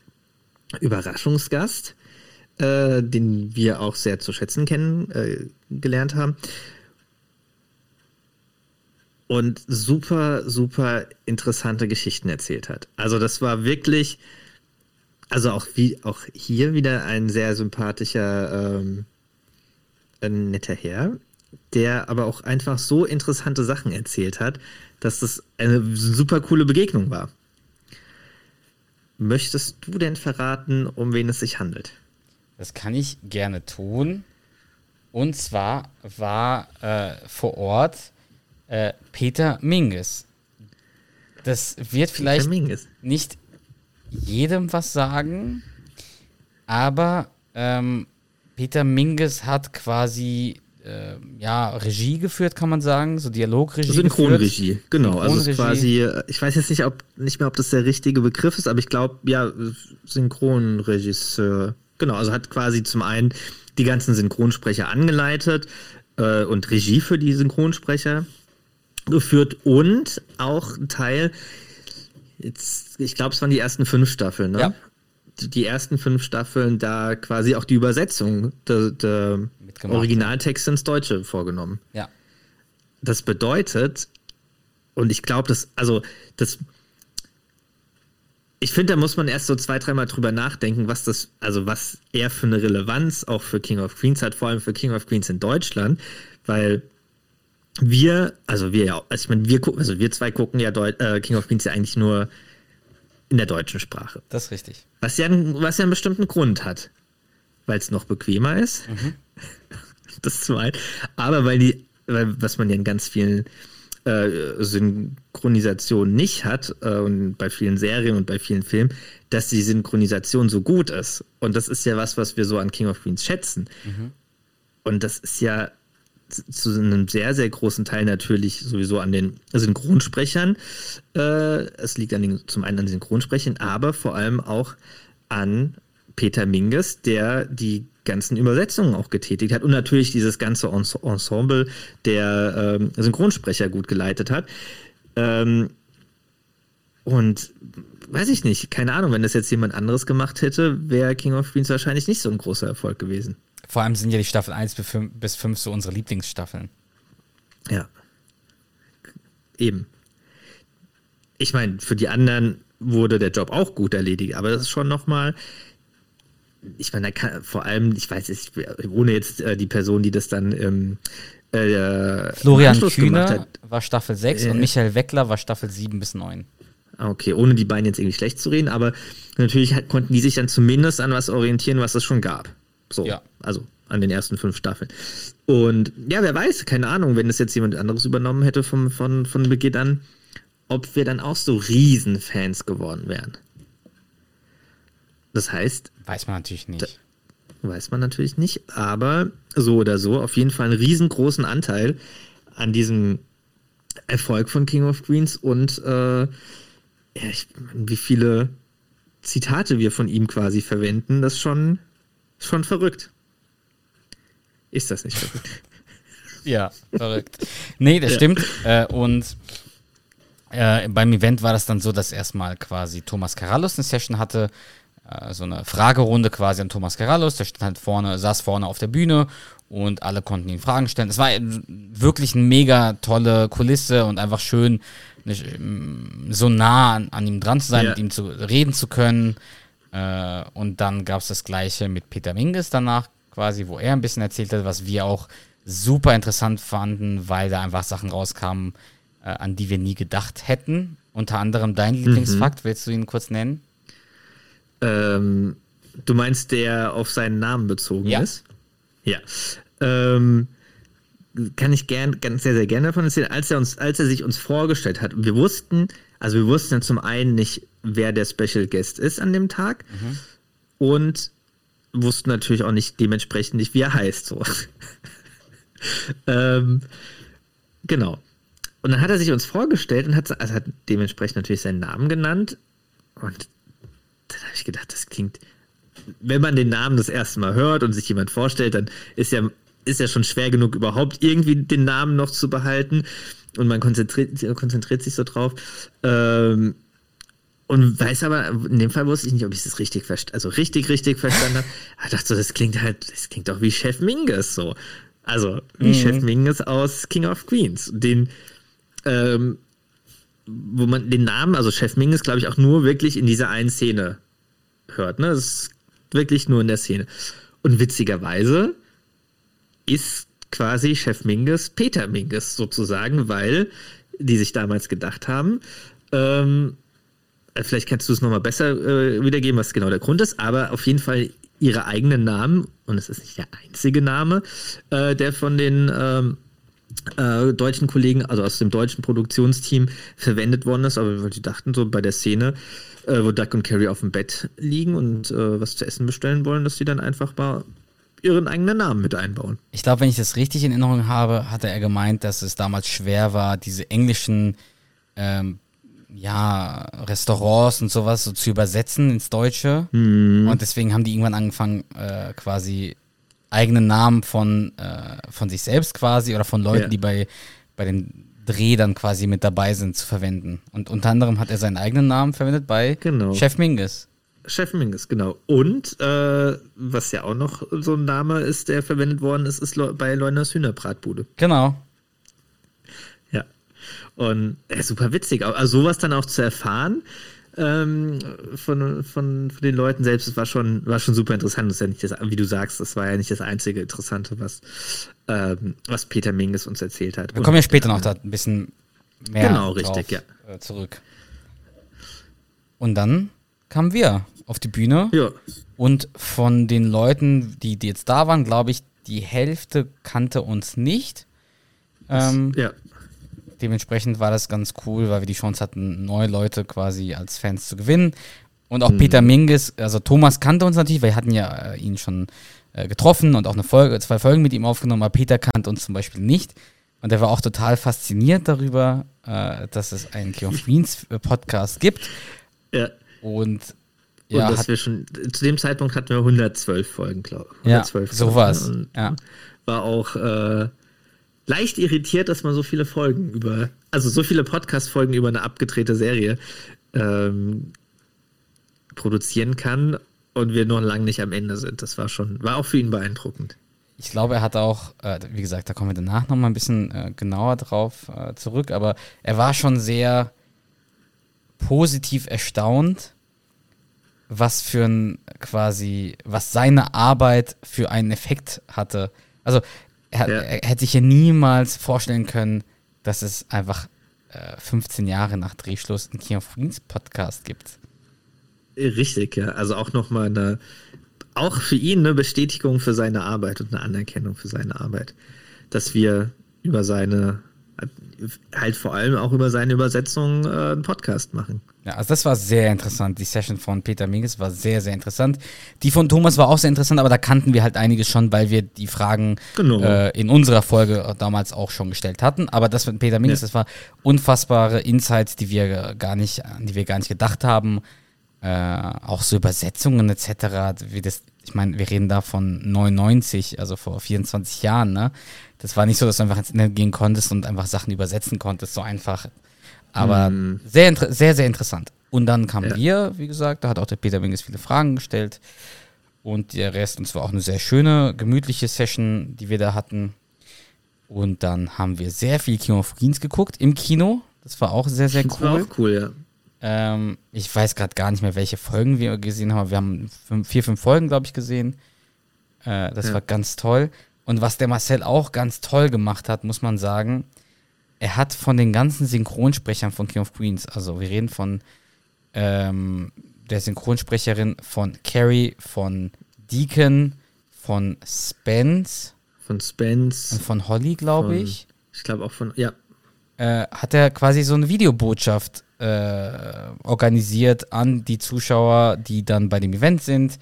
Speaker 3: Überraschungsgast, äh, den wir auch sehr zu schätzen kennen, äh, haben. Und super, super interessante Geschichten erzählt hat. Also das war wirklich, also auch wie auch hier wieder ein sehr sympathischer, ähm, netter Herr, der aber auch einfach so interessante Sachen erzählt hat, dass das eine super coole Begegnung war. Möchtest du denn verraten, um wen es sich handelt?
Speaker 4: Das kann ich gerne tun. Und zwar war äh, vor Ort äh, Peter Minges. Das wird vielleicht nicht jedem was sagen, aber ähm, Peter Minges hat quasi äh, ja, Regie geführt, kann man sagen, so Dialogregie.
Speaker 3: Synchronregie,
Speaker 4: geführt.
Speaker 3: genau. Also
Speaker 4: Synchronregie.
Speaker 3: quasi, äh, ich weiß jetzt nicht, ob, nicht mehr, ob das der richtige Begriff ist, aber ich glaube, ja, Synchronregisseur. Genau, also hat quasi zum einen die ganzen Synchronsprecher angeleitet äh, und Regie für die Synchronsprecher geführt und auch ein Teil, jetzt, ich glaube, es waren die ersten fünf Staffeln, ne?
Speaker 4: Ja.
Speaker 3: Die, ersten fünf Staffeln da quasi auch die Übersetzung der, der Originaltexte ins Deutsche vorgenommen.
Speaker 4: Ja.
Speaker 3: Das bedeutet, und ich glaube, dass, also, das, ich finde, da muss man erst so zwei, dreimal drüber nachdenken, was das, also was er für eine Relevanz auch für King of Queens hat, vor allem für King of Queens in Deutschland, weil wir, also wir ja, also ich meine, wir gucken, also wir zwei gucken ja Deu äh, King of Queens ja eigentlich nur in der deutschen Sprache.
Speaker 4: Das ist richtig.
Speaker 3: Was ja, einen- was ja einen bestimmten Grund hat. Weil es noch bequemer ist. Das zum einen. Aber weil die, weil, was man ja in ganz vielen äh, Synchronisationen nicht hat, äh, und bei vielen Serien und bei vielen Filmen, dass die Synchronisation so gut ist. Und das ist ja was, was wir so an King of Queens schätzen. Und das ist ja zu- einem sehr, sehr großen Teil natürlich sowieso an den Synchronsprechern. Äh, es liegt an den, zum einen an den Synchronsprechern, aber vor allem auch an Peter Minges, der die ganzen Übersetzungen auch getätigt hat und natürlich dieses ganze Ens- Ensemble der ähm, Synchronsprecher gut geleitet hat. Ähm, und weiß ich nicht, keine Ahnung, wenn das jetzt jemand anderes gemacht hätte, wäre King of Queens wahrscheinlich nicht so ein großer Erfolg gewesen.
Speaker 4: Vor allem sind ja die Staffel 1 bis 5, bis 5 so unsere Lieblingsstaffeln.
Speaker 3: Ja. Eben. Ich meine, für die anderen wurde der Job auch gut erledigt, aber das ist schon nochmal. Ich meine, da kann vor allem, ich weiß es, ohne jetzt äh, die Person, die das dann ähm, äh, im
Speaker 4: Florian
Speaker 3: hat.
Speaker 4: war Staffel 6
Speaker 3: Äh.
Speaker 4: und Michael Weckler war Staffel 7 bis 9.
Speaker 3: Ah, Okay, ohne die beiden jetzt irgendwie schlecht zu reden, aber natürlich konnten die sich dann zumindest an was orientieren, was es schon gab. So,
Speaker 4: Ja.
Speaker 3: also an den ersten fünf Staffeln. Und ja, wer weiß, keine Ahnung, wenn das jetzt jemand anderes übernommen hätte vom, von, von Beginn an, ob wir dann auch so Riesenfans geworden wären. Das heißt,
Speaker 4: Weiß man natürlich nicht.
Speaker 3: weiß man natürlich nicht, aber so oder so, auf jeden Fall einen riesengroßen Anteil an diesem Erfolg von King of Queens und äh, ja, ich, wie viele Zitate wir von ihm quasi verwenden, das schon, schon verrückt. Ist das nicht verrückt?
Speaker 4: Ja, verrückt. Nee, das
Speaker 3: Ja.
Speaker 4: stimmt. Äh, und äh, beim Event war das dann so, dass erstmal quasi Thomas Carallus eine Session hatte, äh, so eine Fragerunde quasi an Thomas Carallus. Der stand halt vorne, saß vorne auf der Bühne und alle konnten ihm Fragen stellen. Es war wirklich eine mega tolle Kulisse und einfach schön, ähm, so nah an, an ihm dran zu sein,
Speaker 3: Ja.
Speaker 4: mit ihm zu reden zu können. Äh, und dann gab es das gleiche mit Peter Minges danach, quasi, wo er ein bisschen erzählt hat, was wir auch super interessant fanden, weil da einfach Sachen rauskamen, äh, an die wir nie gedacht hätten. Unter anderem dein Lieblingsfakt, willst du ihn kurz nennen?
Speaker 3: Ähm, du meinst, der auf seinen Namen bezogen
Speaker 4: Ja.
Speaker 3: ist? Ja. Ähm, kann ich gern, ganz sehr, sehr gerne davon erzählen. Als er, uns, als er sich uns vorgestellt hat, wir wussten, also wir wussten ja zum einen nicht, wer der Special Guest ist an dem Tag und wussten natürlich auch nicht dementsprechend nicht, wie er heißt. So. ähm, genau. Und dann hat er sich uns vorgestellt und hat, also hat dementsprechend natürlich seinen Namen genannt. Und dann habe ich gedacht, das klingt, wenn man den Namen das erste Mal hört und sich jemand vorstellt, dann ist ja, ist ja schon schwer genug, überhaupt irgendwie den Namen noch zu behalten. Und man konzentriert, konzentriert sich so drauf. Ähm, und weiß aber, in dem Fall wusste ich nicht, ob ich das richtig verstanden also richtig, richtig verstanden habe. Aber dachte so, das klingt halt, das klingt doch wie Chef Mingus so. Also, wie Chef Mingus aus King of Queens. Den, ähm, wo man den Namen, also Chef Mingus, glaube ich, auch nur wirklich in dieser einen Szene hört. Ne? Das ist wirklich nur in der Szene. Und witzigerweise ist quasi Chef Mingus Peter Mingus sozusagen, weil die sich damals gedacht haben, ähm, äh, vielleicht kannst du es nochmal besser äh, wiedergeben, was genau der Grund ist, aber auf jeden Fall ihre eigenen Namen, und es ist nicht der einzige Name, äh, der von den ähm, äh, deutschen Kollegen, also aus dem deutschen Produktionsteam, verwendet worden ist, aber die dachten so bei der Szene, äh, wo Duck und Carrie auf dem Bett liegen und äh, was zu essen bestellen wollen, dass sie dann einfach mal ihren eigenen Namen mit einbauen.
Speaker 4: Ich glaube, wenn ich das richtig in Erinnerung habe, hatte er gemeint, dass es damals schwer war, diese englischen ähm, ja, Restaurants und sowas so zu übersetzen ins Deutsche. Und deswegen haben die irgendwann angefangen, äh, quasi eigene Namen von, äh, von sich selbst quasi oder von Leuten,
Speaker 3: Ja.
Speaker 4: die bei, bei den Dreh dann quasi mit dabei sind, zu verwenden. Und unter anderem hat er seinen eigenen Namen verwendet bei
Speaker 3: Genau.
Speaker 4: Chef Mingus.
Speaker 3: Chef Mingus, genau. Und äh, was ja auch noch so ein Name ist, der verwendet worden ist, ist bei Leuners Hühnerbratbude.
Speaker 4: Genau.
Speaker 3: Ja. Und äh, super witzig. Also sowas dann auch zu erfahren ähm, von, von, von den Leuten selbst, das war schon, war schon super interessant. Das ist ja nicht das, wie du sagst, das war ja nicht das einzige Interessante, was, ähm, was Peter Mingus uns erzählt hat.
Speaker 4: Wir kommen ja später noch da ein bisschen mehr
Speaker 3: Genau,
Speaker 4: drauf,
Speaker 3: richtig,
Speaker 4: äh, zurück. Und dann kamen wir auf die Bühne
Speaker 3: Ja,
Speaker 4: und von den Leuten, die, die jetzt da waren, glaube ich, die Hälfte kannte uns nicht. Ähm,
Speaker 3: ja.
Speaker 4: Dementsprechend war das ganz cool, weil wir die Chance hatten, neue Leute quasi als Fans zu gewinnen. Und
Speaker 3: Mhm.
Speaker 4: auch Peter Minges, also Thomas kannte uns natürlich, weil wir hatten ja äh, ihn schon äh, getroffen und auch eine Folge, zwei Folgen mit ihm aufgenommen, aber Peter kannte uns zum Beispiel nicht. Und er war auch total fasziniert darüber, äh, dass es einen King of Queens äh, Podcast gibt.
Speaker 3: ja.
Speaker 4: Und
Speaker 3: Und
Speaker 4: ja,
Speaker 3: dass
Speaker 4: hat,
Speaker 3: wir schon, zu dem Zeitpunkt hatten wir 112 Folgen, glaube ich.
Speaker 4: ja
Speaker 3: 112
Speaker 4: so war's.
Speaker 3: Und
Speaker 4: Ja.
Speaker 3: war auch äh, leicht irritiert, dass man so viele Folgen über, also so viele Podcast-Folgen über eine abgedrehte Serie ähm, produzieren kann und wir noch lange nicht am Ende sind. Das war schon, war auch für ihn beeindruckend.
Speaker 4: Ich glaube, er hat auch, äh, wie gesagt, da kommen wir danach nochmal ein bisschen äh, genauer drauf äh, zurück, aber er war schon sehr positiv erstaunt, was für ein quasi, was seine Arbeit für einen Effekt hatte. Also er,
Speaker 3: Ja.
Speaker 4: er hätte sich ja niemals vorstellen können, dass es einfach äh, 15 Jahre nach Drehschluss einen King of Queens Podcast gibt.
Speaker 3: Richtig, ja. Also auch nochmal eine, auch für ihn eine Bestätigung für seine Arbeit und eine Anerkennung für seine Arbeit. Dass wir über seine, halt vor allem auch über seine Übersetzung äh, einen Podcast machen.
Speaker 4: Ja, also das war sehr interessant. Die Session von Peter Minges war sehr, sehr interessant. Die von Thomas war auch sehr interessant, aber da kannten wir halt einiges schon, weil wir die Fragen
Speaker 3: Genau.
Speaker 4: äh, in unserer Folge damals auch schon gestellt hatten. Aber das mit Peter Minges,
Speaker 3: Ja.
Speaker 4: das war unfassbare Insights, die wir gar nicht, an die wir gar nicht gedacht haben. Äh, auch so Übersetzungen etc. Wie das, ich meine, wir reden da von 99, also vor 24 Jahren, ne? Das war nicht so, dass du einfach ins Internet gehen konntest und einfach Sachen übersetzen konntest, so einfach. Aber sehr, inter- sehr, sehr interessant. Und dann kamen
Speaker 3: Ja.
Speaker 4: wir, wie gesagt, da hat auch der Peter Minges viele Fragen gestellt. Und der Rest, und es war auch eine sehr schöne, gemütliche Session, die wir da hatten. Und dann haben wir sehr viel King of Queens geguckt im Kino. Das war auch sehr, sehr
Speaker 3: Das war
Speaker 4: cool.
Speaker 3: auch cool, ja.
Speaker 4: Ähm, ich weiß gerade gar nicht mehr, welche Folgen wir gesehen haben. Wir haben fünf, vier, fünf Folgen, glaube ich, gesehen. Äh, das
Speaker 3: Ja.
Speaker 4: war ganz toll. Und was der Marcel auch ganz toll gemacht hat, muss man sagen, er hat von den ganzen Synchronsprechern von King of Queens, also wir reden von ähm, der Synchronsprecherin von Carrie, von Deacon, von Spence
Speaker 3: Von Spence.
Speaker 4: und von Holly, glaube ich.
Speaker 3: Ich glaube auch von, ja.
Speaker 4: äh, hat er quasi so eine Videobotschaft äh, organisiert an die Zuschauer, die dann bei dem Event sind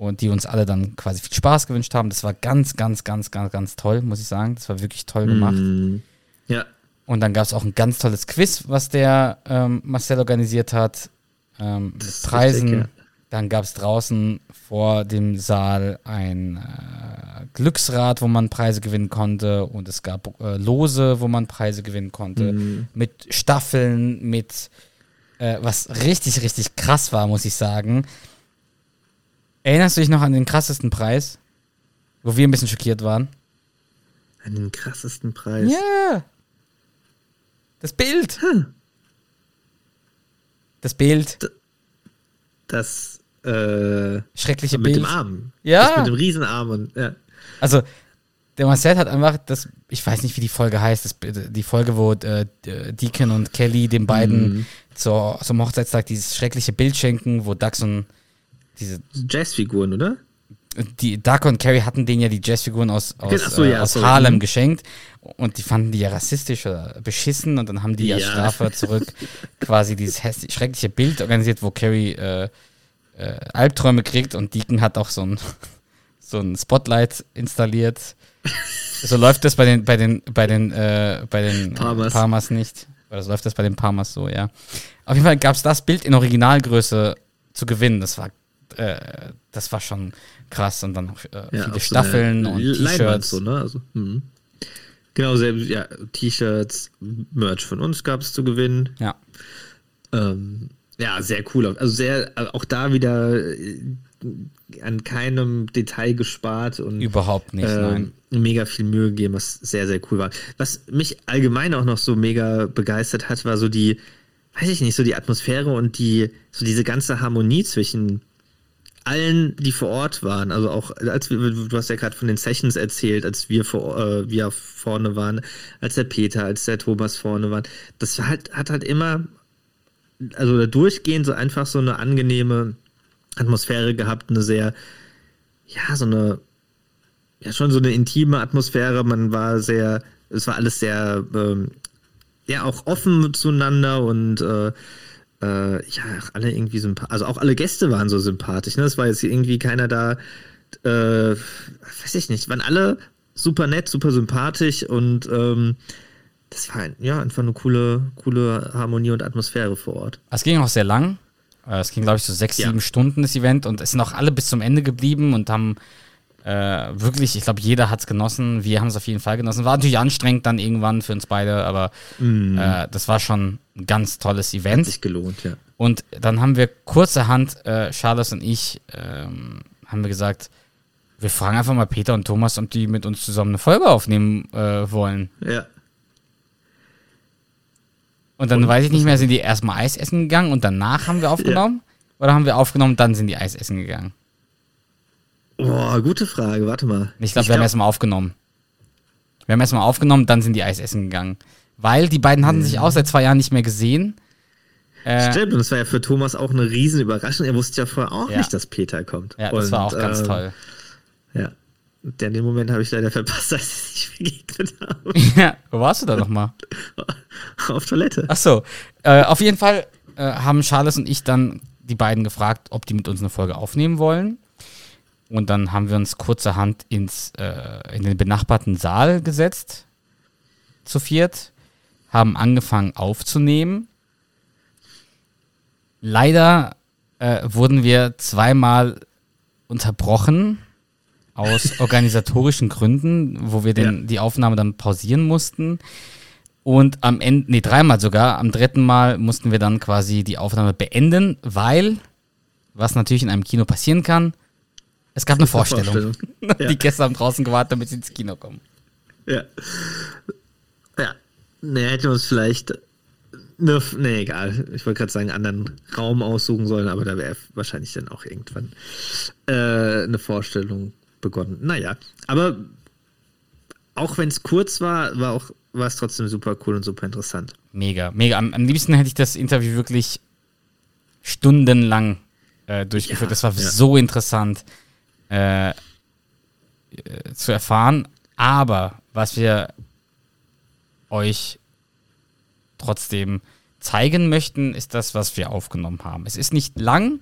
Speaker 4: und die uns alle dann quasi viel Spaß gewünscht haben. Das war ganz, ganz, ganz, ganz, ganz toll, muss ich sagen. Das war wirklich toll gemacht.
Speaker 3: Mm, Ja,
Speaker 4: Und dann gab es auch ein ganz tolles Quiz, was der ähm, Marcel organisiert hat. Ähm, mit Preisen.
Speaker 3: richtig, ja.
Speaker 4: Dann gab es draußen vor dem Saal ein äh, Glücksrad, wo man Preise gewinnen konnte. Und es gab äh, Lose, wo man Preise gewinnen konnte.
Speaker 3: Mhm.
Speaker 4: Mit Staffeln, mit äh, was richtig, richtig krass war, muss ich sagen. Erinnerst du dich noch an den krassesten Preis? Wo wir ein bisschen schockiert waren?
Speaker 3: an den krassesten Preis.
Speaker 4: Ja. Das Bild. Das Bild.
Speaker 3: Das äh,
Speaker 4: Schreckliche
Speaker 3: mit
Speaker 4: Bild.
Speaker 3: dem Arm.
Speaker 4: Ja.
Speaker 3: Das mit dem Riesenarm und ja.
Speaker 4: Also, der Marcel hat einfach das, ich weiß nicht, wie die Folge heißt, das, die Folge, wo äh, Deacon und Kelly den beiden
Speaker 3: Mhm.
Speaker 4: zur, zum Hochzeitstag dieses schreckliche Bild schenken, wo Dax und diese,
Speaker 3: Jazzfiguren, oder?
Speaker 4: die Dark und Carrie hatten denen ja die Jazzfiguren aus, aus,
Speaker 3: so,
Speaker 4: äh,
Speaker 3: ja,
Speaker 4: aus
Speaker 3: sorry.
Speaker 4: Harlem
Speaker 3: Mhm.
Speaker 4: geschenkt und die fanden die ja rassistisch oder beschissen und dann haben die als
Speaker 3: Ja.
Speaker 4: Strafe zurück quasi dieses schreckliche Bild organisiert, wo Carrie äh, äh, Albträume kriegt und Deacon hat auch so ein, so ein Spotlight installiert. So läuft das bei den, bei den, bei den, äh, bei den
Speaker 3: Palmers.
Speaker 4: Palmers nicht. Oder so läuft das bei den Palmers so, ja. Auf jeden Fall gab es das Bild in Originalgröße zu gewinnen. Das war, äh, das war schon krass. Und dann noch äh, viele
Speaker 3: auf so
Speaker 4: Staffeln
Speaker 3: einer
Speaker 4: und T-Shirts.
Speaker 3: So, ne? also, mhm. Genau, selbst, ja, T-Shirts, Merch von uns gab es zu gewinnen.
Speaker 4: Ja.
Speaker 3: Ähm, ja, sehr cool. Also sehr, äh, auch da wieder äh, an keinem Detail gespart und
Speaker 4: Überhaupt nicht, nein.
Speaker 3: ähm, mega viel Mühe gegeben, was sehr, sehr cool war. Was mich allgemein auch noch so mega begeistert hat, war so die, weiß ich nicht, so die Atmosphäre und die, so diese ganze Harmonie zwischen allen, die vor Ort waren. Also auch, als wir, du hast ja gerade von den Sessions erzählt, als wir vor, äh, wir vorne waren, als der Peter, als der Thomas vorne waren. Das halt, hat halt immer, also durchgehend so einfach so eine angenehme Atmosphäre gehabt, eine sehr, ja, so eine, ja, schon so eine intime Atmosphäre. Man war sehr, es war alles sehr, ähm, ja, auch offen zueinander und äh, äh, ja, alle irgendwie sympathisch. Also auch alle Gäste waren so sympathisch. Ne? Es war jetzt irgendwie keiner da, äh, weiß ich nicht, waren alle super nett, super sympathisch und ähm, das war ja einfach eine coole, coole Harmonie und Atmosphäre vor Ort.
Speaker 4: Es ging auch sehr lang. Äh, Es ging, glaube ich, so sechs,
Speaker 3: Ja.
Speaker 4: sieben Stunden das Event und es sind auch alle bis zum Ende geblieben und haben äh, wirklich, ich glaube, jeder hat es genossen. Wir haben es auf jeden Fall genossen. War natürlich anstrengend dann irgendwann für uns beide, aber äh, das war schon ein ganz tolles
Speaker 3: Hat
Speaker 4: Event.
Speaker 3: sich gelohnt, ja.
Speaker 4: Und dann haben wir kurzerhand, äh, Charles und ich, ähm, haben wir gesagt, wir fragen einfach mal Peter und Thomas, ob die mit uns zusammen eine Folge aufnehmen äh, wollen.
Speaker 3: Ja.
Speaker 4: Und dann weiß ich nicht mehr, sind die erstmal Eis essen gegangen und danach haben wir aufgenommen? Oder haben wir aufgenommen, dann sind die Eis essen gegangen?
Speaker 3: Boah, gute Frage, warte mal.
Speaker 4: Ich glaube, wir haben erstmal aufgenommen. Wir haben erstmal aufgenommen, dann sind die Eis essen gegangen. Weil die beiden hatten sich auch seit zwei Jahren nicht mehr gesehen. Äh,
Speaker 3: Stimmt, und das war ja für Thomas auch eine riesen Überraschung. Er wusste ja vorher auch
Speaker 4: Ja.
Speaker 3: nicht, dass Peter kommt.
Speaker 4: ja, das
Speaker 3: und,
Speaker 4: war auch ganz
Speaker 3: ähm,
Speaker 4: toll.
Speaker 3: Ja. Den, den Moment habe ich leider verpasst, als sie sich begegnet haben.
Speaker 4: Ja, wo warst du da nochmal?
Speaker 3: Auf Toilette.
Speaker 4: Ach so. Äh, auf jeden Fall äh, haben Charles und ich dann die beiden gefragt, ob die mit uns eine Folge aufnehmen wollen. Und dann haben wir uns kurzerhand ins, äh, in den benachbarten Saal gesetzt, zu viert, haben angefangen aufzunehmen. Leider äh, wurden wir zweimal unterbrochen aus organisatorischen Gründen, wo wir den,
Speaker 3: Ja.
Speaker 4: die Aufnahme dann pausieren mussten. Und am Ende, nee, dreimal sogar, am dritten Mal mussten wir dann quasi die Aufnahme beenden, weil, was natürlich in einem Kino passieren kann, es gab eine Vorstellung.
Speaker 3: Ja.
Speaker 4: Die Gäste haben draußen gewartet, damit sie ins Kino kommen.
Speaker 3: Ja. Ja. Ne, hätten wir uns vielleicht. Ne, nee, egal. Ich wollte gerade sagen, einen anderen Raum aussuchen sollen, aber da wäre wahrscheinlich dann auch irgendwann äh, eine Vorstellung begonnen. Naja, aber auch wenn es kurz war, war auch war es trotzdem super cool und super interessant.
Speaker 4: Mega, mega. Am, am liebsten hätte ich das Interview wirklich stundenlang äh, durchgeführt.
Speaker 3: Ja,
Speaker 4: das war
Speaker 3: ja.
Speaker 4: so interessant äh, zu erfahren. Aber was wir euch trotzdem zeigen möchten, ist das, was wir aufgenommen haben. Es ist nicht lang.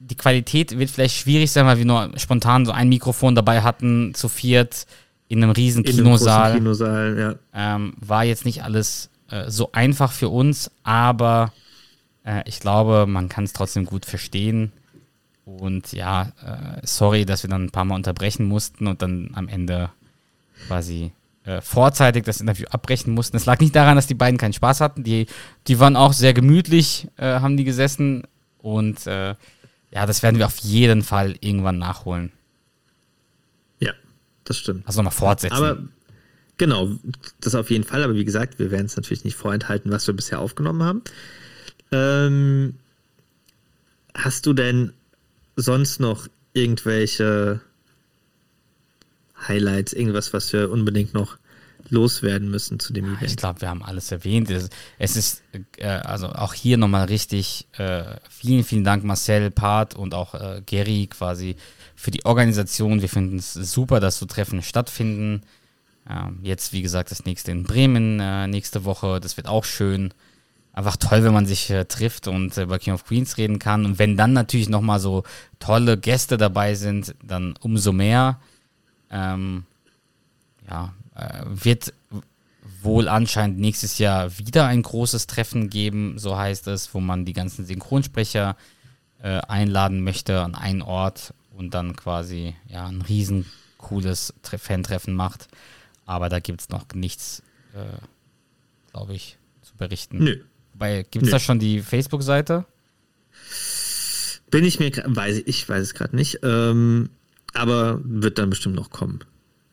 Speaker 4: Die Qualität wird vielleicht schwierig sein, weil wir nur spontan so ein Mikrofon dabei hatten, zu viert in einem riesen
Speaker 3: In einem
Speaker 4: Kinosaal.
Speaker 3: Kinosaal, ja.
Speaker 4: Ähm, war jetzt nicht alles äh, so einfach für uns, aber äh, ich glaube, man kann es trotzdem gut verstehen. Und ja, äh, sorry, dass wir dann ein paar Mal unterbrechen mussten und dann am Ende quasi äh, vorzeitig das Interview abbrechen mussten. Es lag nicht daran, dass die beiden keinen Spaß hatten. Die, die waren auch sehr gemütlich, äh, haben die gesessen. Und äh, ja, das werden wir auf jeden Fall irgendwann nachholen.
Speaker 3: Ja, das stimmt.
Speaker 4: Also nochmal fortsetzen.
Speaker 3: Aber genau, das auf jeden Fall. Aber wie gesagt, wir werden es natürlich nicht vorenthalten, was wir bisher aufgenommen haben. Ähm, hast du denn sonst noch irgendwelche Highlights, irgendwas, was wir unbedingt noch loswerden müssen zu dem
Speaker 4: Ich
Speaker 3: Event?
Speaker 4: glaube, wir haben alles erwähnt. Es, es ist äh, also auch hier nochmal richtig äh, vielen, vielen Dank Marcel, Part und auch äh, Gary quasi für die Organisation. Wir finden es super, dass so Treffen stattfinden. Ähm, jetzt, wie gesagt, das nächste in Bremen äh, nächste Woche. Das wird auch schön. Einfach toll, wenn man sich äh, trifft und äh, über King of Queens reden kann. Und wenn dann natürlich nochmal so tolle Gäste dabei sind, dann umso mehr. Ähm, ja, äh, wird wohl anscheinend nächstes Jahr wieder ein großes Treffen geben, so heißt es, wo man die ganzen Synchronsprecher äh, einladen möchte an einen Ort und dann quasi ja ein riesen cooles Tre Fan-Treffen macht. Aber da gibt es noch nichts, äh, glaube ich, zu berichten.
Speaker 3: Nö.
Speaker 4: Wobei, gibt es
Speaker 3: Nö.
Speaker 4: da schon die Facebook-Seite?
Speaker 3: Bin ich mir, weiß ich, ich weiß es gerade nicht, ähm, aber wird dann bestimmt noch kommen.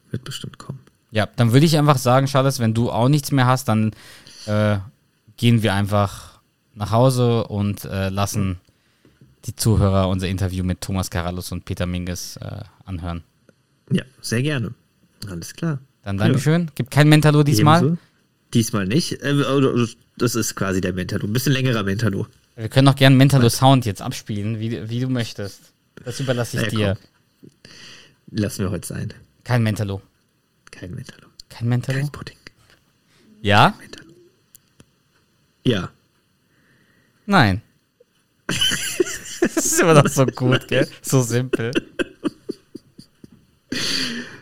Speaker 3: Wird bestimmt kommen.
Speaker 4: Ja, dann würde ich einfach sagen, Charles, wenn du auch nichts mehr hast, dann äh, gehen wir einfach nach Hause und äh, lassen die Zuhörer unser Interview mit Thomas Carallus und Peter Minges äh, anhören.
Speaker 3: Ja, sehr gerne. Alles klar.
Speaker 4: Dann Dankeschön. Gibt kein Mentalo diesmal.
Speaker 3: Ebenso. Diesmal nicht. Das ist quasi der Mentalo. Ein bisschen längerer Mentalo.
Speaker 4: Wir können auch gerne Mentalo Sound jetzt abspielen, wie, wie du möchtest. Das überlasse ich
Speaker 3: Ja,
Speaker 4: dir.
Speaker 3: Lassen wir heute sein.
Speaker 4: Kein Mentalo.
Speaker 3: Kein Mentalo.
Speaker 4: Kein Mentalo?
Speaker 3: Kein Pudding.
Speaker 4: Ja?
Speaker 3: Mentalo. Ja.
Speaker 4: Nein. das ist immer noch so gut, gell? So simpel.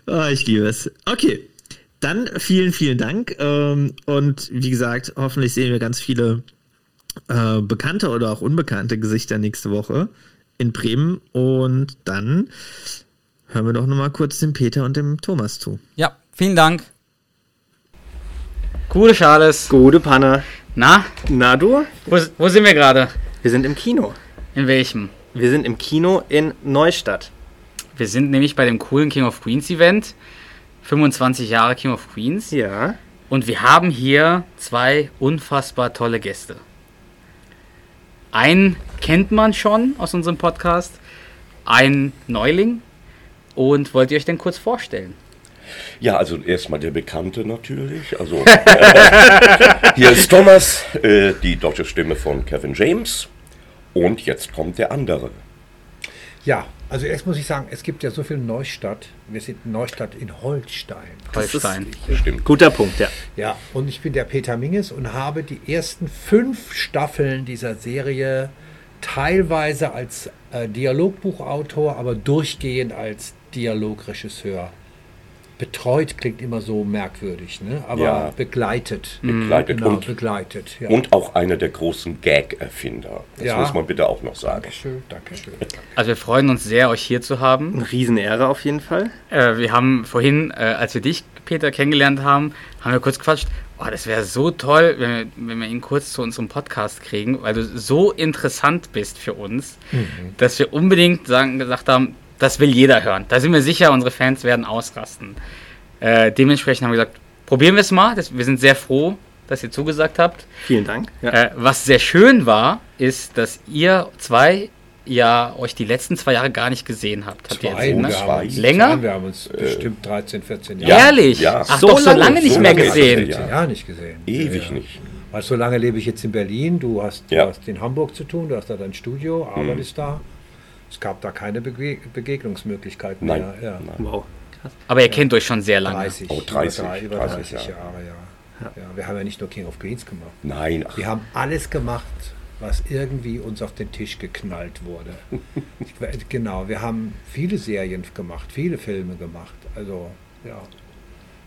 Speaker 3: Ah, ich liebe es. Okay. Dann vielen, vielen Dank. Ähm, und wie gesagt, hoffentlich sehen wir ganz viele äh, bekannte oder auch unbekannte Gesichter nächste Woche in Bremen. Und dann hören wir doch nochmal kurz dem Peter und dem Thomas zu.
Speaker 4: Ja, vielen Dank.
Speaker 5: Gute Charles.
Speaker 6: Gute Panne.
Speaker 5: Na,
Speaker 6: Na du?
Speaker 5: wo, wo sind wir gerade?
Speaker 6: Wir sind im Kino.
Speaker 5: In welchem?
Speaker 6: Wir sind im Kino in Neustadt.
Speaker 5: Wir sind nämlich bei dem coolen King of Queens Event. 25 Jahre King of Queens.
Speaker 6: Ja.
Speaker 5: Und wir haben hier zwei unfassbar tolle Gäste. Einen kennt man schon aus unserem Podcast, ein Neuling. Und wollt ihr euch denn kurz vorstellen?
Speaker 7: Ja, also erstmal der Bekannte natürlich. Also äh, hier ist Thomas, äh, die deutsche Stimme von Kevin James. Und jetzt kommt der andere.
Speaker 2: Ja, also erst muss ich sagen, es gibt ja so viel Neustadt. Wir sind in Neustadt in Holstein.
Speaker 5: Holstein.
Speaker 7: Stimmt.
Speaker 6: Guter Punkt, ja.
Speaker 2: Ja, und ich bin der Peter Minges und habe die ersten fünf Staffeln dieser Serie teilweise als äh, Dialogbuchautor, aber durchgehend als Dialogregisseur betreut. Klingt immer so merkwürdig, ne? aber
Speaker 7: Ja.
Speaker 2: begleitet.
Speaker 7: Begleitet
Speaker 2: Genau,
Speaker 7: und,
Speaker 2: begleitet. Ja.
Speaker 7: und auch einer der großen Gag-Erfinder. Das
Speaker 2: Ja.
Speaker 7: muss man bitte auch noch sagen.
Speaker 2: Dankeschön, Dankeschön.
Speaker 5: Also wir freuen uns sehr, euch hier zu haben.
Speaker 6: Eine Riesenehre auf jeden Fall.
Speaker 5: Äh, wir haben vorhin, äh, als wir dich, Peter, kennengelernt haben, haben wir kurz gequatscht. Oh, das wäre so toll, wenn wir, wenn wir ihn kurz zu unserem Podcast kriegen, weil du so interessant bist für uns, dass wir unbedingt sagen, gesagt haben, das will jeder hören. Da sind wir sicher, unsere Fans werden ausrasten. Äh, dementsprechend haben wir gesagt, probieren wir es mal. Das, wir sind sehr froh, dass ihr zugesagt habt.
Speaker 6: Vielen Dank. Ja.
Speaker 5: Äh, was sehr schön war, ist, dass ihr zwei ja euch die letzten zwei Jahre gar nicht gesehen habt. Habt ihr
Speaker 2: Zwei,
Speaker 5: erzählt, ne?
Speaker 2: wir haben uns,
Speaker 5: Länger?
Speaker 2: Nein, wir haben uns bestimmt 13, 14 Jahre,
Speaker 7: Ja.
Speaker 5: Ehrlich?
Speaker 7: ja.
Speaker 5: Ach
Speaker 6: So
Speaker 5: doch, so
Speaker 6: lange-
Speaker 5: lange nicht
Speaker 7: so
Speaker 5: mehr
Speaker 7: lange
Speaker 5: gesehen.
Speaker 7: es, ja.
Speaker 2: Jahre nicht gesehen.
Speaker 7: Ewig
Speaker 2: Ja.
Speaker 7: nicht.
Speaker 2: Weil so lange lebe ich jetzt in Berlin, du hast, du hast in Hamburg zu tun, du hast da dein Studio,
Speaker 7: Mhm.
Speaker 2: arbeitest da. Es gab da keine Bege Begegnungsmöglichkeiten
Speaker 7: Nein.
Speaker 2: mehr. Ja.
Speaker 7: Nein.
Speaker 6: Wow.
Speaker 5: Aber ihr kennt euch schon sehr lange.
Speaker 2: 30,
Speaker 7: Oh, 30,
Speaker 2: über, über
Speaker 7: 30
Speaker 2: 30,
Speaker 7: Jahre.
Speaker 2: Jahre, ja. ja. Wir haben ja nicht nur King of Queens gemacht.
Speaker 7: Nein, ach,
Speaker 2: Wir haben alles gemacht, was irgendwie uns auf den Tisch geknallt wurde. Genau, wir haben viele Serien gemacht, viele Filme gemacht. Also, ja,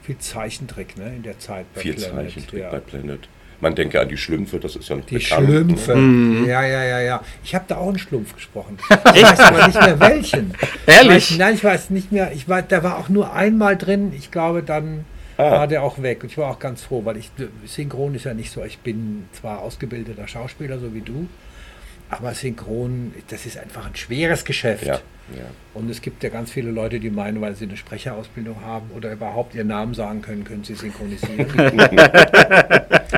Speaker 2: viel Zeichentrick ne, in der Zeit bei
Speaker 7: viel
Speaker 2: Planet,
Speaker 7: Zeichentrick
Speaker 2: ja.
Speaker 7: bei Planet. Man denke an die Schlümpfe, das ist ja noch
Speaker 2: Die
Speaker 7: bekannt.
Speaker 2: Schlümpfe.
Speaker 7: Ne?
Speaker 2: Ja, ja, ja, ja. Ich habe da auch einen Schlumpf gesprochen. Ich weiß aber nicht mehr welchen.
Speaker 5: Ehrlich?
Speaker 2: Ich nein, ich weiß nicht mehr. Ich weiß, da war auch nur einmal drin. Ich glaube, dann
Speaker 7: Ah.
Speaker 2: war der auch weg. Und ich war auch ganz froh, weil ich Synchron ist ja nicht so. Ich bin zwar ausgebildeter Schauspieler, so wie du, aber Synchron, das ist einfach ein schweres Geschäft.
Speaker 7: Ja, ja.
Speaker 2: Und es gibt ja ganz viele Leute, die meinen, weil sie eine Sprecherausbildung haben oder überhaupt ihren Namen sagen können, können sie synchronisieren.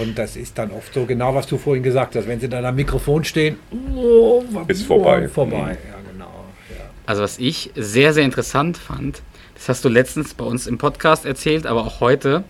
Speaker 2: Und das ist dann oft so genau, was du vorhin gesagt hast. Wenn sie dann am Mikrofon stehen, oh,
Speaker 7: Ist vorbei.
Speaker 2: Vorbei,
Speaker 7: Mhm.
Speaker 2: ja genau. Ja.
Speaker 5: Also was ich sehr, sehr interessant fand, das hast du letztens bei uns im Podcast erzählt, aber auch heute.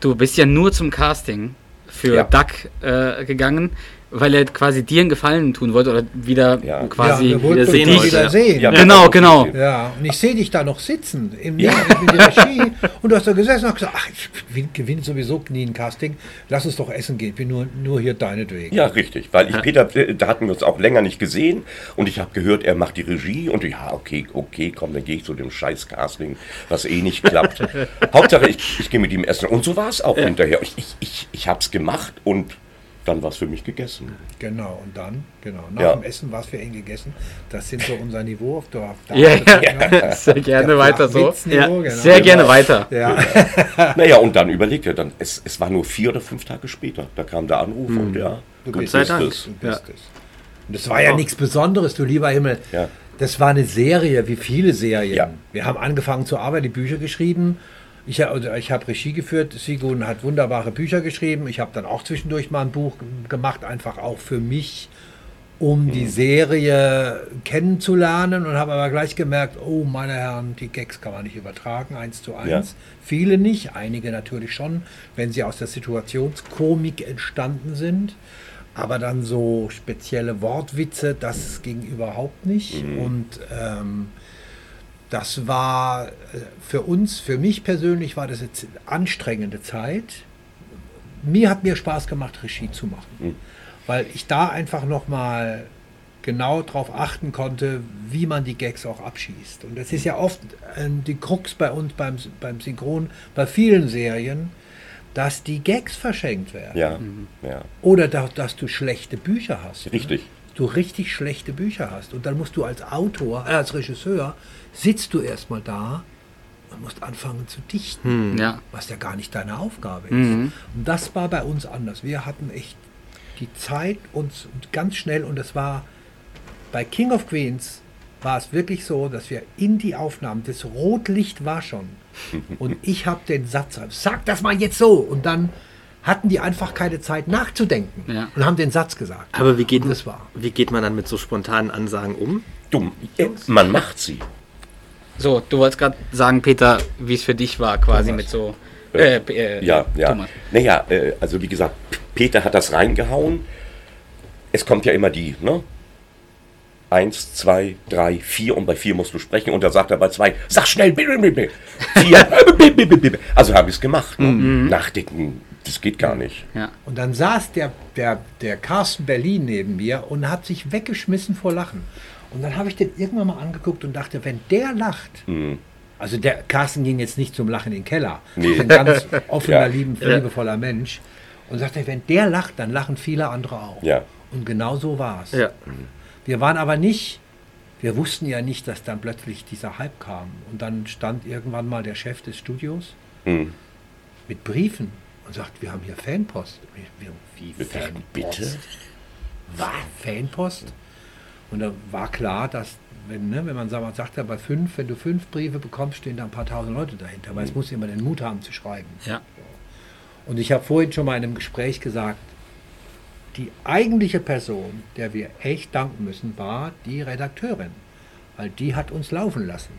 Speaker 5: Du bist ja nur zum Casting für
Speaker 7: Ja.
Speaker 5: Duck äh, gegangen, weil er quasi dir einen Gefallen tun wollte oder wieder
Speaker 7: Ja.
Speaker 5: quasi
Speaker 2: ja,
Speaker 5: wieder sehen
Speaker 2: dich
Speaker 5: wollte.
Speaker 2: wieder sehen.
Speaker 7: Ja,
Speaker 5: Genau, genau.
Speaker 2: Ja, und ich sehe dich da noch sitzen im ja. in der Regie und du hast da gesessen und gesagt, ach, ich gewinne gewinn sowieso nie ein Casting, lass uns doch essen gehen, ich bin nur, nur hier deinetwegen.
Speaker 7: Ja, richtig. Weil ich, Peter, äh, da hatten wir uns auch länger nicht gesehen und ich habe gehört, er macht die Regie und ja, okay, okay, komm, dann gehe ich zu dem scheiß Casting, was eh nicht klappt. Hauptsache, ich, ich gehe mit ihm essen. Und so war es auch hinterher. Ich, ich, ich, ich habe es gemacht und dann war es für mich gegessen.
Speaker 2: Genau, und dann, genau, nach
Speaker 7: Ja.
Speaker 2: dem Essen war es für ihn gegessen. Das sind so unser Niveau auf der, auf der
Speaker 5: Ja, ja. Sehr gerne weiter so. Ja,
Speaker 2: genau.
Speaker 5: Sehr gerne weiter.
Speaker 2: Ja.
Speaker 7: Naja, und dann überlegt er, dann, es, es war nur vier oder fünf Tage später. Da kam der Anruf und ja,
Speaker 2: Du bist
Speaker 7: bist
Speaker 6: sei Dank.
Speaker 7: es.
Speaker 2: Du bist es. Und das war ja nichts Besonderes, du lieber Himmel.
Speaker 7: Ja.
Speaker 2: Das war eine Serie, wie viele Serien.
Speaker 7: Ja.
Speaker 2: Wir haben angefangen zu arbeiten, die Bücher geschrieben. Ich, oder ich habe Regie geführt, Sigun hat wunderbare Bücher geschrieben. Ich habe dann auch zwischendurch mal ein Buch gemacht, einfach auch für mich, um die Serie kennenzulernen und habe aber gleich gemerkt, oh meine Herren, die Gags kann man nicht übertragen, eins zu eins.
Speaker 7: Ja.
Speaker 2: Viele nicht, einige natürlich schon, wenn sie aus der Situationskomik entstanden sind. Aber dann so spezielle Wortwitze, das ging überhaupt nicht. Und ähm, das war äh, für uns, für mich persönlich war das jetzt eine anstrengende Zeit. Mir hat mir Spaß gemacht, Regie zu machen, weil ich da einfach nochmal genau darauf achten konnte, wie man die Gags auch abschießt. Und das ist ja oft ähm, die Krux bei uns beim, beim Synchron, bei vielen Serien, dass die Gags verschenkt werden.
Speaker 7: Ja, ja,
Speaker 2: Oder da, dass du schlechte Bücher hast.
Speaker 7: richtig.
Speaker 2: Du richtig schlechte Bücher hast. Und dann musst du als Autor, äh, als Regisseur, sitzt du erstmal da und musst anfangen zu dichten,
Speaker 5: Ja.
Speaker 2: was ja gar nicht deine Aufgabe ist.
Speaker 5: Mhm.
Speaker 2: Und das war bei uns anders. Wir hatten echt die Zeit uns ganz schnell und es war bei King of Queens war es wirklich so, dass wir in die Aufnahmen, das Rotlicht war schon. Und ich habe den Satz, sag das mal jetzt so. Und dann hatten die einfach keine Zeit nachzudenken
Speaker 5: Ja.
Speaker 2: und haben den Satz gesagt.
Speaker 6: Aber wie geht,
Speaker 2: Und das war.
Speaker 6: wie geht man dann mit so spontanen Ansagen um?
Speaker 7: Dumm. Äh, Man macht sie.
Speaker 5: So, du wolltest gerade sagen, Peter, wie es für dich war, quasi
Speaker 2: Thomas.
Speaker 5: mit so. Äh, äh,
Speaker 7: Ja, ja.
Speaker 5: Thomas.
Speaker 7: Naja, äh, also wie gesagt, Peter hat das reingehauen. Es kommt ja immer die, ne? Eins, zwei, drei, vier und bei vier musst du sprechen und da sagt er bei zwei, sag schnell, vier, also habe ich es gemacht. Ne? Nachdenken, das geht gar nicht.
Speaker 5: Ja.
Speaker 2: Und dann saß der, der, der Carsten Berlin neben mir und hat sich weggeschmissen vor Lachen. Und dann habe ich den irgendwann mal angeguckt und dachte, wenn der lacht, also der Carsten ging jetzt nicht zum Lachen in den Keller,
Speaker 7: Nee.
Speaker 2: ist ein ganz offener,
Speaker 7: Ja.
Speaker 2: lieben, liebevoller Mensch. Und sagte, wenn der lacht, dann lachen viele andere auch.
Speaker 7: Ja.
Speaker 2: Und genau so war es.
Speaker 6: Ja.
Speaker 2: Wir waren aber nicht, wir wussten ja nicht, dass dann plötzlich dieser Hype kam. Und dann stand irgendwann mal der Chef des Studios
Speaker 7: Hm.
Speaker 2: mit Briefen und sagt, wir haben hier Fanpost. Wir- wir- Wie Fanpost?
Speaker 7: bitte?
Speaker 2: Was? Fanpost? Und da war klar, dass, wenn, ne, wenn man sagt, sagt ja, bei fünf, wenn du fünf Briefe bekommst, stehen da ein paar tausend Leute dahinter, weil es muss jemand den Mut haben zu schreiben.
Speaker 5: Ja.
Speaker 2: Und ich habe vorhin schon mal in einem Gespräch gesagt, die eigentliche Person, der wir echt danken müssen, war die Redakteurin. Weil die hat uns laufen lassen.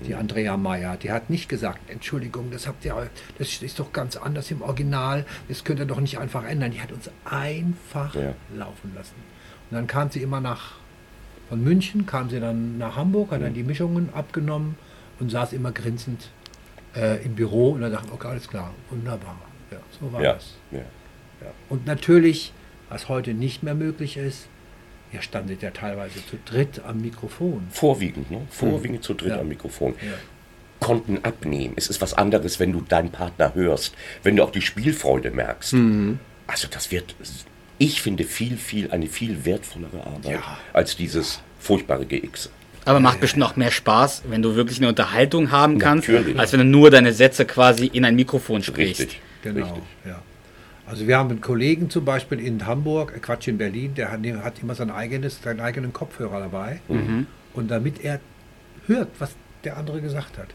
Speaker 2: Die Andrea Meyer, die hat nicht gesagt, Entschuldigung, das habt ihr, das ist doch ganz anders im Original, das könnt ihr doch nicht einfach ändern. Die hat uns einfach
Speaker 7: Ja.
Speaker 2: laufen lassen. Und dann kam sie immer nach, von München kam sie dann nach Hamburg, hat dann die Mischungen abgenommen und saß immer grinsend äh, im Büro und dann dachte ich, okay, alles klar, wunderbar. Ja, so war
Speaker 7: Ja.
Speaker 2: das.
Speaker 7: ja.
Speaker 2: Und natürlich, was heute nicht mehr möglich ist, ihr standet ja teilweise zu dritt am Mikrofon.
Speaker 7: Vorwiegend, ne? Vorwiegend zu dritt
Speaker 2: Ja.
Speaker 7: am Mikrofon.
Speaker 2: Ja.
Speaker 7: Konten abnehmen. Es ist was anderes, wenn du deinen Partner hörst, wenn du auch die Spielfreude merkst. Also das wird, ich finde, viel, viel, eine viel wertvollere Arbeit
Speaker 2: Ja.
Speaker 7: als dieses furchtbare GX.
Speaker 5: Aber macht bestimmt auch mehr Spaß, wenn du wirklich eine Unterhaltung haben kannst,
Speaker 7: Natürlich.
Speaker 5: als wenn du nur deine Sätze quasi in ein Mikrofon sprichst.
Speaker 7: Richtig.
Speaker 2: Genau,
Speaker 7: Richtig.
Speaker 2: ja. Also wir haben einen Kollegen zum Beispiel in Hamburg, äh Quatsch in Berlin, der hat, der hat immer sein eigenes, seinen eigenen Kopfhörer dabei. Und damit er hört, was der andere gesagt hat.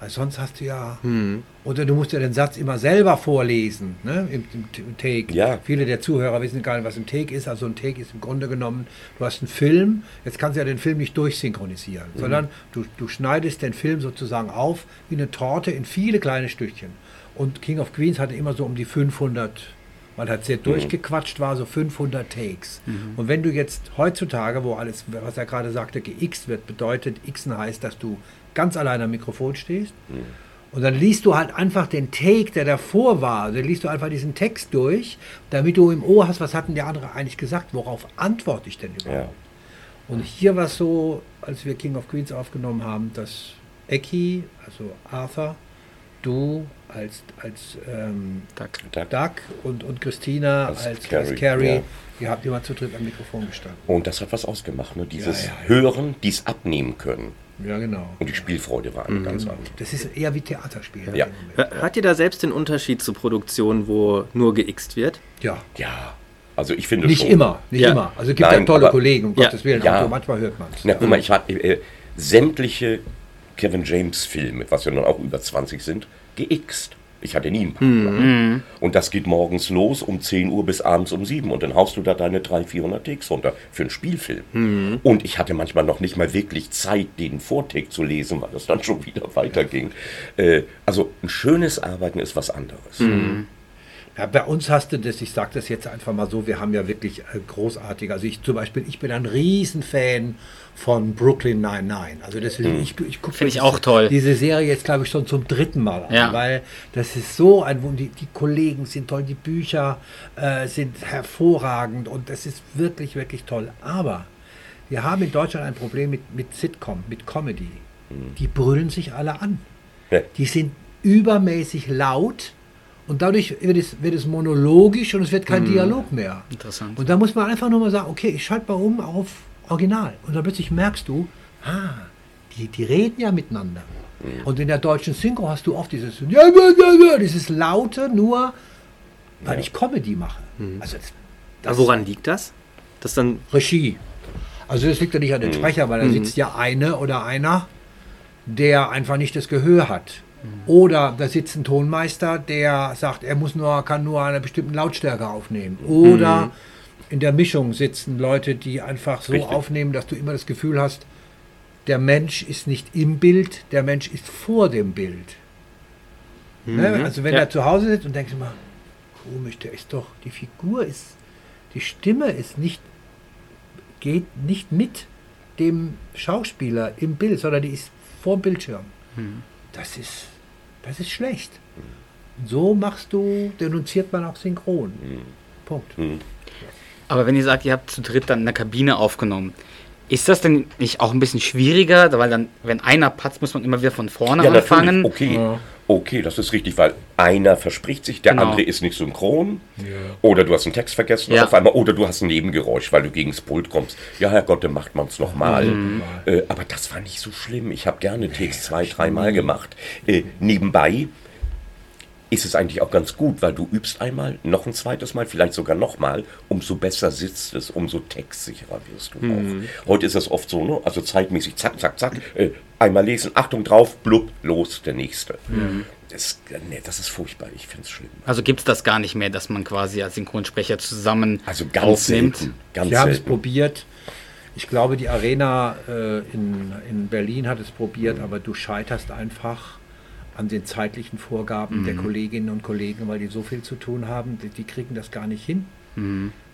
Speaker 2: Weil sonst hast du ja.
Speaker 7: Hm.
Speaker 2: Oder du musst ja den Satz immer selber vorlesen, ne? Im, im, im Take.
Speaker 7: Ja.
Speaker 2: Viele der Zuhörer wissen gar nicht, was ein Take ist. Also ein Take ist im Grunde genommen, du hast einen Film, jetzt kannst du ja den Film nicht durchsynchronisieren,
Speaker 7: Mhm.
Speaker 2: sondern du, du schneidest den Film sozusagen auf wie eine Torte in viele kleine Stückchen. Und King of Queens hatte immer so um die 500, weil halt sehr durchgequatscht war, so 500 Takes. Und wenn du jetzt heutzutage, wo alles, was er gerade sagte, geixt wird, bedeutet, xen heißt, dass du ganz allein am Mikrofon stehst. Und dann liest du halt einfach den Take, der davor war. Dann liest du einfach diesen Text durch, damit du im Ohr hast, was hat denn der andere eigentlich gesagt? Worauf antworte ich denn überhaupt?
Speaker 7: Ja.
Speaker 2: Und hier war es so, als wir King of Queens aufgenommen haben, dass Eki, also Arthur, du als, als ähm,
Speaker 5: Duck.
Speaker 7: Duck.
Speaker 2: Duck und, und Christina
Speaker 7: Als
Speaker 2: als, als
Speaker 7: Carrie,
Speaker 2: Carrie,
Speaker 7: ja.
Speaker 2: ihr habt immer zu dritt am Mikrofon gestanden.
Speaker 7: Und das hat was ausgemacht, ne? Dieses
Speaker 2: Ja, ja, ja.
Speaker 7: Hören, dies abnehmen können.
Speaker 2: Ja, genau.
Speaker 7: Und die Spielfreude war eine ganz andere.
Speaker 2: Das ist eher wie Theaterspiel.
Speaker 7: Ja.
Speaker 6: Hör- Hört ihr da selbst den Unterschied zu Produktionen, wo nur geixt wird?
Speaker 2: Ja.
Speaker 7: Ja, also ich finde
Speaker 2: Nicht
Speaker 7: schon.
Speaker 2: immer, nicht
Speaker 6: Ja.
Speaker 2: immer. Also es gibt
Speaker 7: Nein,
Speaker 2: ja tolle
Speaker 7: aber-
Speaker 2: Kollegen, um
Speaker 6: Ja.
Speaker 2: Gottes Willen.
Speaker 7: Ja.
Speaker 2: Also manchmal hört man es.
Speaker 7: Na, guck mal, ich habe äh, sämtliche Kevin James Filme, was ja nun auch über 20 sind, geixt. Ich hatte nie einen Partner. Und das geht morgens los um 10 Uhr bis abends um 7 und dann haust du da deine 300, 400 Takes runter für einen Spielfilm. Und ich hatte manchmal noch nicht mal wirklich Zeit, den Vortake zu lesen, weil das dann schon wieder weiterging. Äh, also ein schönes Arbeiten ist was anderes.
Speaker 2: Ja, bei uns hast du das, ich sage das jetzt einfach mal so, wir haben ja wirklich äh, großartige, also ich zum Beispiel, ich bin ein Riesenfan von Brooklyn 99. Also deswegen, ich, ich gucke
Speaker 5: Finde ich auch toll.
Speaker 2: diese Serie jetzt, glaube ich, schon zum dritten Mal an,
Speaker 5: Ja.
Speaker 2: weil das ist so ein Wunder, die, die Kollegen sind toll, die Bücher äh, sind hervorragend und das ist wirklich, wirklich toll. Aber wir haben in Deutschland ein Problem mit, mit Sitcom, mit Comedy. Die brüllen sich alle an.
Speaker 7: Ja.
Speaker 2: Die sind übermäßig laut und dadurch wird es, wird es monologisch und es wird kein Dialog mehr.
Speaker 5: Interessant.
Speaker 2: Und da muss man einfach nur mal sagen, okay, ich schalte mal um auf Original. Und dann plötzlich merkst du, ah, die, die reden ja miteinander. Und in der deutschen Synchro hast du oft dieses, ja, ja, ja, ja, dieses Laute, nur weil ich Comedy mache. Also das, das
Speaker 6: Aber woran liegt das? Das dann
Speaker 2: Regie. Also das liegt ja nicht an den Sprecher, weil da sitzt ja eine oder einer, der einfach nicht das Gehör hat. Oder da sitzt ein Tonmeister, der sagt, er muss nur, kann nur eine bestimmte Lautstärke aufnehmen. Oder in der Mischung sitzen Leute, die einfach so
Speaker 7: Richtig.
Speaker 2: aufnehmen, dass du immer das Gefühl hast, der Mensch ist nicht im Bild, der Mensch ist vor dem Bild. Ne? Also wenn
Speaker 6: Ja.
Speaker 2: er zu Hause sitzt und denkst immer, komisch, der ist doch, die Figur ist, die Stimme ist nicht, geht nicht mit dem Schauspieler im Bild, sondern die ist vor dem Bildschirm. Das ist, das ist schlecht. So machst du, denunziert man auch synchron. Punkt.
Speaker 5: Aber wenn ihr sagt, ihr habt zu dritt dann in der Kabine aufgenommen, ist das denn nicht auch ein bisschen schwieriger? Weil dann, wenn einer patzt, muss man immer wieder von vorne
Speaker 7: Ja,
Speaker 5: anfangen.
Speaker 7: Okay. Okay, das ist richtig, weil einer verspricht sich, der
Speaker 5: Genau.
Speaker 7: andere ist nicht synchron. Oder du hast einen Text vergessen
Speaker 5: Ja.
Speaker 7: auf einmal. Oder du hast ein Nebengeräusch, weil du gegen das Pult kommst. Ja, Herrgott, dann macht man es nochmal.
Speaker 5: Mhm.
Speaker 7: Äh, aber das war nicht so schlimm. Ich habe gerne Takes zwei, dreimal gemacht. Äh, nebenbei ist es eigentlich auch ganz gut, weil du übst einmal, noch ein zweites Mal, vielleicht sogar nochmal, umso besser sitzt es, umso textsicherer wirst du auch. Heute ist das oft so, ne? also zeitmäßig, zack, zack, zack, äh, einmal lesen, Achtung drauf, blub, los, der nächste. Das, nee, das ist furchtbar, ich finde es schlimm.
Speaker 5: Also gibt es das gar nicht mehr, dass man quasi als Synchronsprecher zusammen
Speaker 7: Also ganz
Speaker 5: aufnimmt.
Speaker 7: selten, ganz
Speaker 2: Wir haben es probiert. Ich glaube, die Arena äh, in, in Berlin hat es probiert, aber du scheiterst einfach an den zeitlichen Vorgaben der Kolleginnen und Kollegen, weil die so viel zu tun haben, die, die kriegen das gar nicht hin,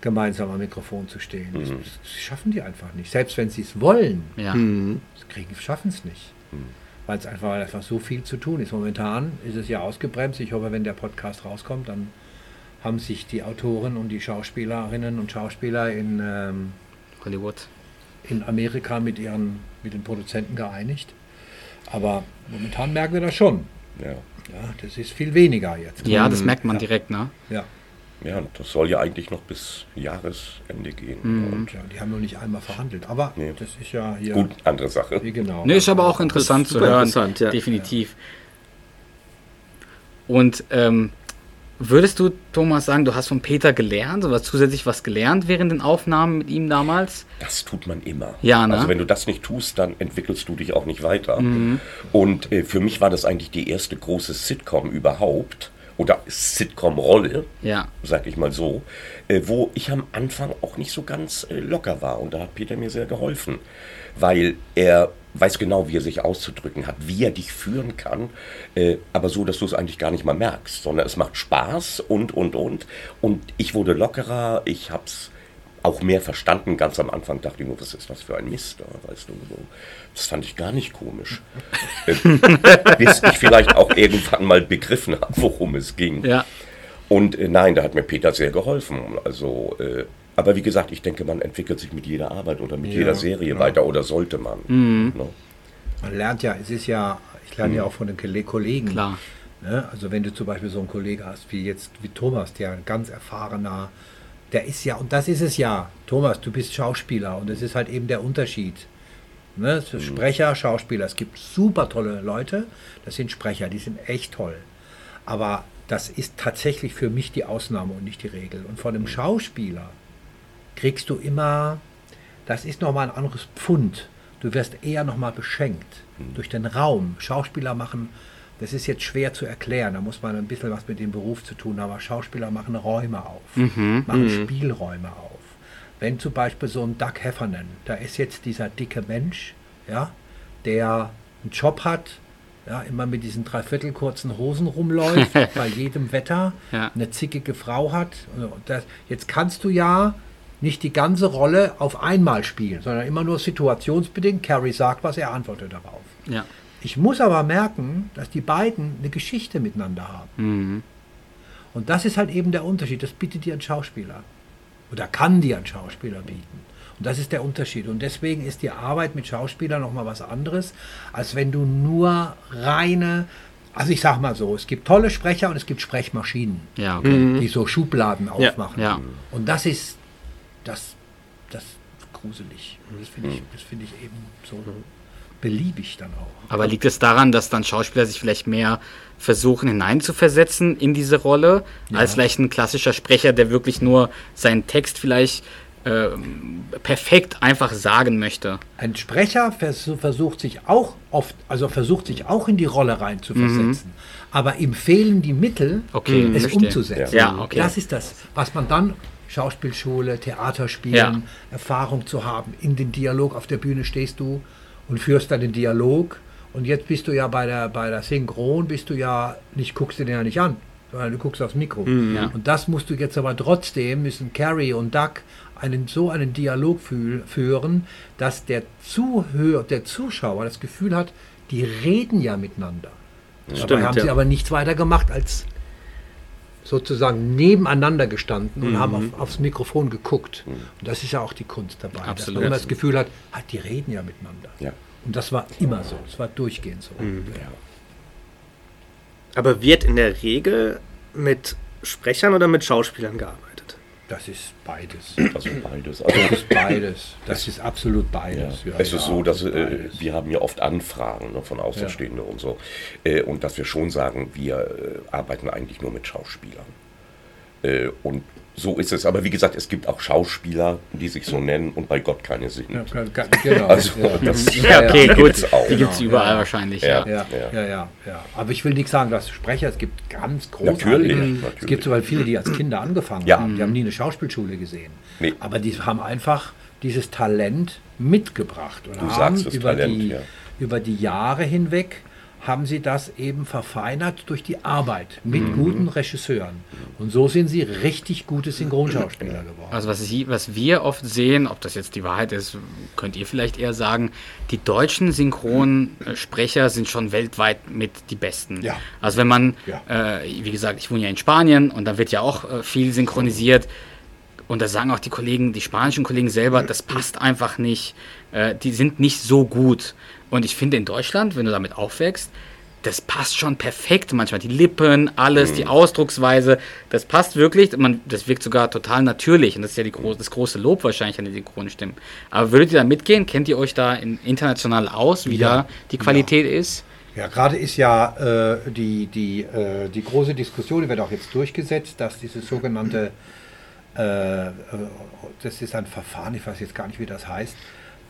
Speaker 2: gemeinsam am Mikrofon zu stehen. Das, das schaffen die einfach nicht. Selbst wenn sie es wollen,
Speaker 5: Ja.
Speaker 2: das kriegen, schaffen es nicht. Weil es einfach, einfach so viel zu tun ist. Momentan ist es ja ausgebremst. Ich hoffe, wenn der Podcast rauskommt, dann haben sich die Autoren und die Schauspielerinnen und Schauspieler in, ähm,
Speaker 5: Hollywood.
Speaker 2: in Amerika mit, ihren, mit den Produzenten geeinigt. Aber momentan merken wir das schon.
Speaker 7: Ja.
Speaker 2: Ja, das ist viel weniger jetzt.
Speaker 5: Ja, das merkt man
Speaker 2: Ja.
Speaker 5: direkt, ne?
Speaker 2: Ja.
Speaker 7: ja, das soll ja eigentlich noch bis Jahresende gehen. Und
Speaker 2: ja, die haben noch nicht einmal verhandelt. Aber
Speaker 7: Nee.
Speaker 2: das ist ja hier.
Speaker 7: gut, andere Sache.
Speaker 2: Wie genau.
Speaker 5: Ne, ist aber auch interessant zu hören.
Speaker 6: interessant, ja.
Speaker 5: Definitiv. Und ähm,
Speaker 4: Würdest du, Thomas, sagen, du hast von Peter gelernt, oder zusätzlich was gelernt während den Aufnahmen mit ihm damals?
Speaker 7: Das tut man immer.
Speaker 4: Ja, ne?
Speaker 7: Also wenn du das nicht tust, dann entwickelst du dich auch nicht weiter. Und äh, für mich war das eigentlich die erste große Sitcom überhaupt. Oder Sitcom-Rolle,
Speaker 4: Ja.
Speaker 7: sag ich mal so, äh, wo ich am Anfang auch nicht so ganz äh, locker war. Und da hat Peter mir sehr geholfen, weil er weiß genau, wie er sich auszudrücken hat, wie er dich führen kann, äh, aber so, dass du es eigentlich gar nicht mal merkst, sondern es macht Spaß und, und, und. Und ich wurde lockerer, ich hab's auch mehr verstanden. Ganz am Anfang dachte ich nur, was ist das für ein Mist, weißt du, so. Das fand ich gar nicht komisch. Äh, bis ich vielleicht auch irgendwann mal begriffen habe, worum es ging.
Speaker 4: Ja.
Speaker 7: Und äh, nein, da hat mir Peter sehr geholfen. Also, äh, aber wie gesagt, ich denke, man entwickelt sich mit jeder Arbeit oder mit
Speaker 2: Ja,
Speaker 7: jeder Serie weiter oder sollte man.
Speaker 4: Mhm.
Speaker 7: Ne?
Speaker 2: Man lernt ja, es ist ja, ich lerne ja auch von den Kolle- Kollegen.
Speaker 4: Klar.
Speaker 2: Ne? Also wenn du zum Beispiel so einen Kollegen hast, wie jetzt wie Thomas, der ein ganz erfahrener, der ist ja, und das ist es ja, Thomas, du bist Schauspieler und das ist halt eben der Unterschied. Ne? So Sprecher, Schauspieler, es gibt super tolle Leute, das sind Sprecher, die sind echt toll. Aber das ist tatsächlich für mich die Ausnahme und nicht die Regel. Und von einem Schauspieler kriegst du immer, das ist nochmal ein anderes Pfund. Du wirst eher nochmal beschenkt durch den Raum. Schauspieler machen, das ist jetzt schwer zu erklären, da muss man ein bisschen was mit dem Beruf zu tun haben, aber Schauspieler machen Räume auf, machen Spielräume auf. Wenn zum Beispiel so ein Doug Heffernan, da ist jetzt dieser dicke Mensch, ja, der einen Job hat, ja, immer mit diesen dreiviertel kurzen Hosen rumläuft, bei jedem Wetter,
Speaker 4: Ja.
Speaker 2: eine zickige Frau hat. Und das, jetzt kannst du ja nicht die ganze Rolle auf einmal spielen, sondern immer nur situationsbedingt. Carrie sagt was, er antwortet darauf.
Speaker 4: Ja.
Speaker 2: Ich muss aber merken, dass die beiden eine Geschichte miteinander haben.
Speaker 4: Mhm.
Speaker 2: Und das ist halt eben der Unterschied. Das bietet dir ein Schauspieler. Oder kann dir ein Schauspieler bieten. Und das ist der Unterschied. Und deswegen ist die Arbeit mit Schauspielern nochmal was anderes, als wenn du nur reine, also ich sag mal so, es gibt tolle Sprecher und es gibt Sprechmaschinen,
Speaker 4: Ja, okay.
Speaker 2: die so Schubladen aufmachen.
Speaker 4: Ja.
Speaker 2: Und das ist, das, das ist gruselig. Das finde ich, das finde ich eben so beliebig dann auch.
Speaker 4: Aber liegt es daran, dass dann Schauspieler sich vielleicht mehr versuchen hineinzuversetzen in diese Rolle, als vielleicht ein klassischer Sprecher, der wirklich nur seinen Text vielleicht ähm, perfekt einfach sagen möchte?
Speaker 2: Ein Sprecher versuch, versucht sich auch oft, also versucht sich auch in die Rolle rein zu versetzen. Aber ihm fehlen die Mittel,
Speaker 4: Okay,
Speaker 2: es
Speaker 4: verstehe.
Speaker 2: umzusetzen.
Speaker 4: Ja, okay.
Speaker 2: Das ist das, was man dann Schauspielschule, Theaterspielen,
Speaker 4: Ja.
Speaker 2: Erfahrung zu haben. In den Dialog auf der Bühne stehst du und führst dann den Dialog. Und jetzt bist du ja bei der, bei der Synchron, bist du ja nicht, guckst du den ja nicht an, sondern du guckst aufs Mikro.
Speaker 4: Ja.
Speaker 2: Und das musst du jetzt aber trotzdem, müssen Carrie und Doug einen, so einen Dialog fühl, führen, dass der Zuhörer, der Zuschauer das Gefühl hat, die reden ja miteinander. Dabei
Speaker 6: Stimmt,
Speaker 2: haben sie
Speaker 6: ja.
Speaker 2: aber nichts weiter gemacht, als sozusagen nebeneinander gestanden und haben auf, aufs Mikrofon geguckt. Und das ist ja auch die Kunst dabei, dass
Speaker 4: Absolut.
Speaker 2: man immer das Gefühl hat, ah, die reden ja miteinander.
Speaker 7: Ja.
Speaker 2: Und das war immer so, es war durchgehend so. Ja.
Speaker 6: Aber wird in der Regel mit Sprechern oder mit Schauspielern gearbeitet?
Speaker 2: Das ist beides.
Speaker 7: Also beides. Also,
Speaker 2: Das ist beides. Das ist absolut
Speaker 7: Ja.
Speaker 2: beides. Ja,
Speaker 7: es ist
Speaker 2: ja,
Speaker 7: so, dass äh, wir haben ja oft Anfragen ne, von Außenstehenden und so. Äh, und dass wir schon sagen, wir äh, arbeiten eigentlich nur mit Schauspielern. Äh, und so ist es. Aber wie gesagt, es gibt auch Schauspieler, die sich so nennen und bei Gott keine sind.
Speaker 2: Ja, kann- kann- genau.
Speaker 7: Also,
Speaker 2: ja.
Speaker 7: das
Speaker 4: Ja, okay,
Speaker 2: ja,
Speaker 4: gut.
Speaker 7: gibt's auch.
Speaker 4: Die gibt es
Speaker 2: Genau,
Speaker 4: überall
Speaker 2: ja.
Speaker 4: wahrscheinlich,
Speaker 7: Ja.
Speaker 4: ja.
Speaker 2: Ja,
Speaker 7: Ja.
Speaker 2: ja, ja, ja. Aber ich will nicht sagen, dass Sprecher, es gibt ganz großartige.
Speaker 7: Natürlich,
Speaker 2: Es
Speaker 7: natürlich.
Speaker 2: gibt sogar viele, die als Kinder angefangen
Speaker 7: Ja.
Speaker 2: haben. Die haben nie eine Schauspielschule gesehen.
Speaker 7: Nee.
Speaker 2: Aber die haben einfach dieses Talent mitgebracht und
Speaker 7: Du
Speaker 2: haben
Speaker 7: sagst es,
Speaker 2: über,
Speaker 7: Talent,
Speaker 2: die,
Speaker 7: ja.
Speaker 2: über die Jahre hinweg haben sie das eben verfeinert durch die Arbeit mit
Speaker 7: Mhm.
Speaker 2: guten Regisseuren. Und so sind sie richtig gute Synchronschauspieler geworden.
Speaker 4: Also was, sie, was wir oft sehen, ob das jetzt die Wahrheit ist, könnt ihr vielleicht eher sagen, die deutschen Synchronsprecher sind schon weltweit mit die besten.
Speaker 2: Ja.
Speaker 4: Also wenn man,
Speaker 2: Ja.
Speaker 4: äh, wie gesagt, ich wohne ja in Spanien und da wird ja auch äh, viel synchronisiert. Und da sagen auch die Kollegen, die spanischen Kollegen selber, das passt einfach nicht. Äh, die sind nicht so gut. Und ich finde in Deutschland, wenn du damit aufwächst, das passt schon perfekt manchmal. Die Lippen, alles, die Ausdrucksweise, das passt wirklich. Man, das wirkt sogar total natürlich. Und das ist ja die das große Lob wahrscheinlich an den Synchronstimmen. Aber würdet ihr da mitgehen? Kennt ihr euch da in, international aus, wie
Speaker 2: Ja.
Speaker 4: da die Qualität ist?
Speaker 2: Ja, gerade ist ja äh, die, die, äh, die große Diskussion, die wird auch jetzt durchgesetzt, dass dieses sogenannte, äh, das ist ein Verfahren, ich weiß jetzt gar nicht, wie das heißt.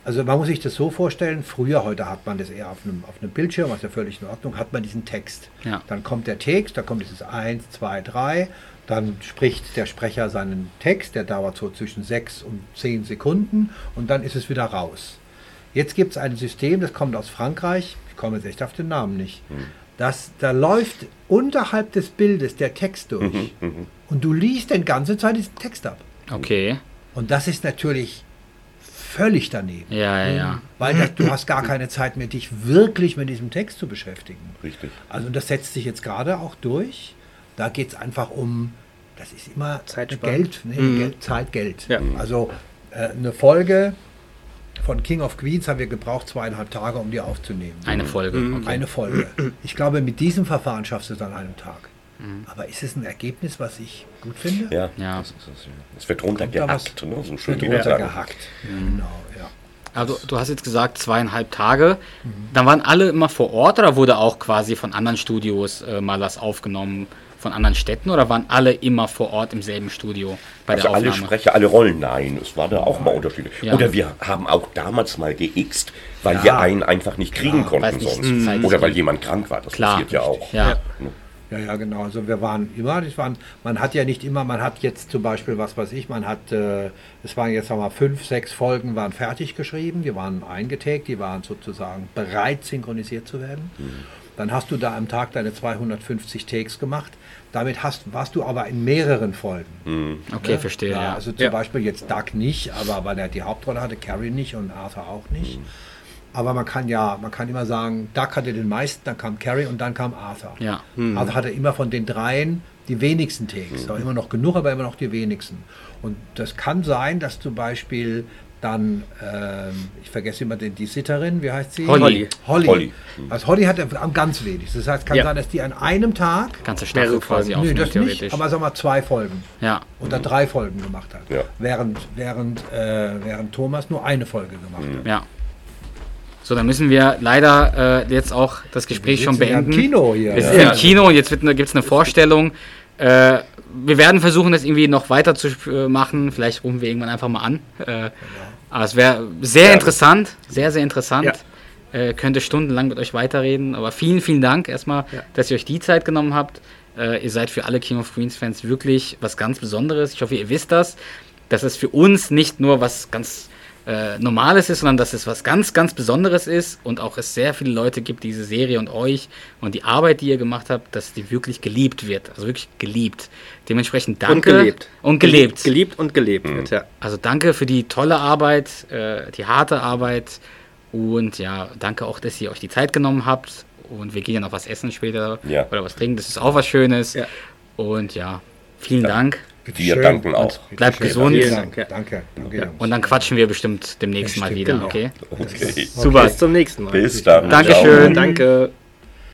Speaker 2: Also man muss sich das so vorstellen, früher, heute hat man das eher auf einem, auf einem Bildschirm, was ja völlig in Ordnung, hat man diesen Text.
Speaker 4: Ja.
Speaker 2: Dann kommt der Text, da kommt dieses 1, 2, 3, dann spricht der Sprecher seinen Text, der dauert so zwischen 6 und 10 Sekunden und dann ist es wieder raus. Jetzt gibt es ein System, das kommt aus Frankreich, ich komme jetzt echt auf den Namen nicht. Das, da läuft unterhalb des Bildes der Text durch und du liest den ganze Zeit diesen Text ab.
Speaker 4: Okay.
Speaker 2: Und das ist natürlich völlig daneben,
Speaker 4: Ja, ja, ja.
Speaker 2: weil das, du hast gar keine Zeit mehr, dich wirklich mit diesem Text zu beschäftigen.
Speaker 7: Richtig.
Speaker 2: Also und das setzt sich jetzt gerade auch durch. Da geht es einfach um, das ist immer. Geld, nee, Geld, Zeit, Geld.
Speaker 6: Ja.
Speaker 2: Also äh, eine Folge von King of Queens haben wir gebraucht zweieinhalb Tage, um die aufzunehmen.
Speaker 4: Eine Folge. Okay.
Speaker 2: Eine Folge. Ich glaube, mit diesem Verfahren schaffst du es an einem Tag.
Speaker 4: Mhm.
Speaker 2: Aber ist es ein Ergebnis, was ich gut finde?
Speaker 7: Ja.
Speaker 4: Ja.
Speaker 7: Das ist es, ja. Es wird runtergehackt, ne? so schön
Speaker 2: Wird runtergehackt. Genau, ja.
Speaker 4: Also du hast jetzt gesagt zweieinhalb Tage. Dann waren alle immer vor Ort oder wurde auch quasi von anderen Studios äh, mal was aufgenommen, von anderen Städten oder waren alle immer vor Ort im selben Studio bei
Speaker 7: Also
Speaker 4: der
Speaker 7: alle
Speaker 4: Aufnahme?
Speaker 7: Sprecher, alle Rollen, nein, es war da auch mal unterschiedlich.
Speaker 4: Ja.
Speaker 7: Oder wir haben auch damals mal geixt, weil
Speaker 2: Ja.
Speaker 7: wir einen einfach nicht kriegen
Speaker 2: Ja,
Speaker 7: konnten
Speaker 4: nicht
Speaker 7: sonst. Oder weil jemand krank war, das
Speaker 4: Klar,
Speaker 7: passiert ja auch.
Speaker 4: Ja.
Speaker 2: Ja, ja, genau. Also wir waren immer, das waren, man hat ja nicht immer, man hat jetzt zum Beispiel, was weiß ich, man hat, äh, es waren jetzt sagen wir mal fünf, sechs Folgen waren fertig geschrieben, die waren eingetaggt, die waren sozusagen bereit, synchronisiert zu werden. Dann hast du da am Tag deine 250 Takes gemacht. Damit hast, warst du aber in mehreren Folgen.
Speaker 4: Okay, verstehe.
Speaker 2: Ja,
Speaker 4: Ja,
Speaker 2: also zum Beispiel jetzt Doug nicht, aber weil er die Hauptrolle hatte, Carrie nicht und Arthur auch nicht. Aber man kann ja, man kann immer sagen, Doug hatte den meisten, dann kam Carrie und dann kam Arthur.
Speaker 4: Ja.
Speaker 2: Arthur hatte immer von den dreien die wenigsten Takes. Aber immer noch genug, aber immer noch die wenigsten. Und das kann sein, dass zum Beispiel dann, ähm, ich vergesse immer den, die Sitterin, wie heißt sie?
Speaker 4: Holly.
Speaker 2: Holly.
Speaker 7: Holly.
Speaker 2: Also Holly hat am ganz wenig. Das heißt, kann
Speaker 6: Ja.
Speaker 2: sein, dass die an einem Tag,
Speaker 4: ganze Staffel quasi
Speaker 2: nee,
Speaker 4: aufnimmt,
Speaker 2: das nicht, aber sag mal zwei Folgen
Speaker 4: ja.
Speaker 2: oder drei Folgen gemacht hat.
Speaker 7: Ja.
Speaker 2: Während, während, äh, während Thomas nur eine Folge gemacht hat.
Speaker 4: Ja. So, dann müssen wir leider äh, jetzt auch das Gespräch schon
Speaker 2: sitzen ja im
Speaker 4: beenden.
Speaker 2: Kino hier.
Speaker 4: Wir sind
Speaker 6: Ja.
Speaker 4: im Kino und jetzt gibt es eine Vorstellung. Äh, wir werden versuchen, das irgendwie noch weiter zu äh, machen. Vielleicht rufen wir irgendwann einfach mal an. Äh, aber es wäre sehr interessant, sehr, sehr interessant. Äh, könnte stundenlang mit euch weiterreden. Aber vielen, vielen Dank erstmal, dass ihr euch die Zeit genommen habt. Äh, ihr seid für alle King of Queens Fans wirklich was ganz Besonderes. Ich hoffe, ihr wisst das, dass es für uns nicht nur was ganz äh, Normales ist, sondern dass es was ganz, ganz Besonderes ist und auch es sehr viele Leute gibt, diese Serie und euch und die Arbeit, die ihr gemacht habt, dass die wirklich geliebt wird. Also wirklich geliebt. Dementsprechend danke.
Speaker 6: Und gelebt.
Speaker 4: Und gelebt.
Speaker 6: Geliebt und gelebt wird, ja.
Speaker 4: Also danke für die tolle Arbeit, äh, die harte Arbeit und ja, danke auch, dass ihr euch die Zeit genommen habt und wir gehen ja noch was essen später
Speaker 7: Ja.
Speaker 4: oder was trinken, das ist auch was Schönes.
Speaker 6: Ja.
Speaker 4: Und ja, vielen Dank
Speaker 7: Wir
Speaker 2: Schön.
Speaker 7: danken auch.
Speaker 4: bleibt
Speaker 2: Schön.
Speaker 4: gesund
Speaker 6: ja.
Speaker 2: Danke. Danke, Jungs.
Speaker 4: und dann quatschen wir bestimmt demnächst mal
Speaker 2: Bestimmt,
Speaker 4: wieder,
Speaker 2: genau.
Speaker 4: okay?
Speaker 7: Okay.
Speaker 4: Super.
Speaker 6: Bis zum nächsten Mal.
Speaker 7: Bis dann.
Speaker 4: Dankeschön.
Speaker 7: Ciao.
Speaker 6: Danke.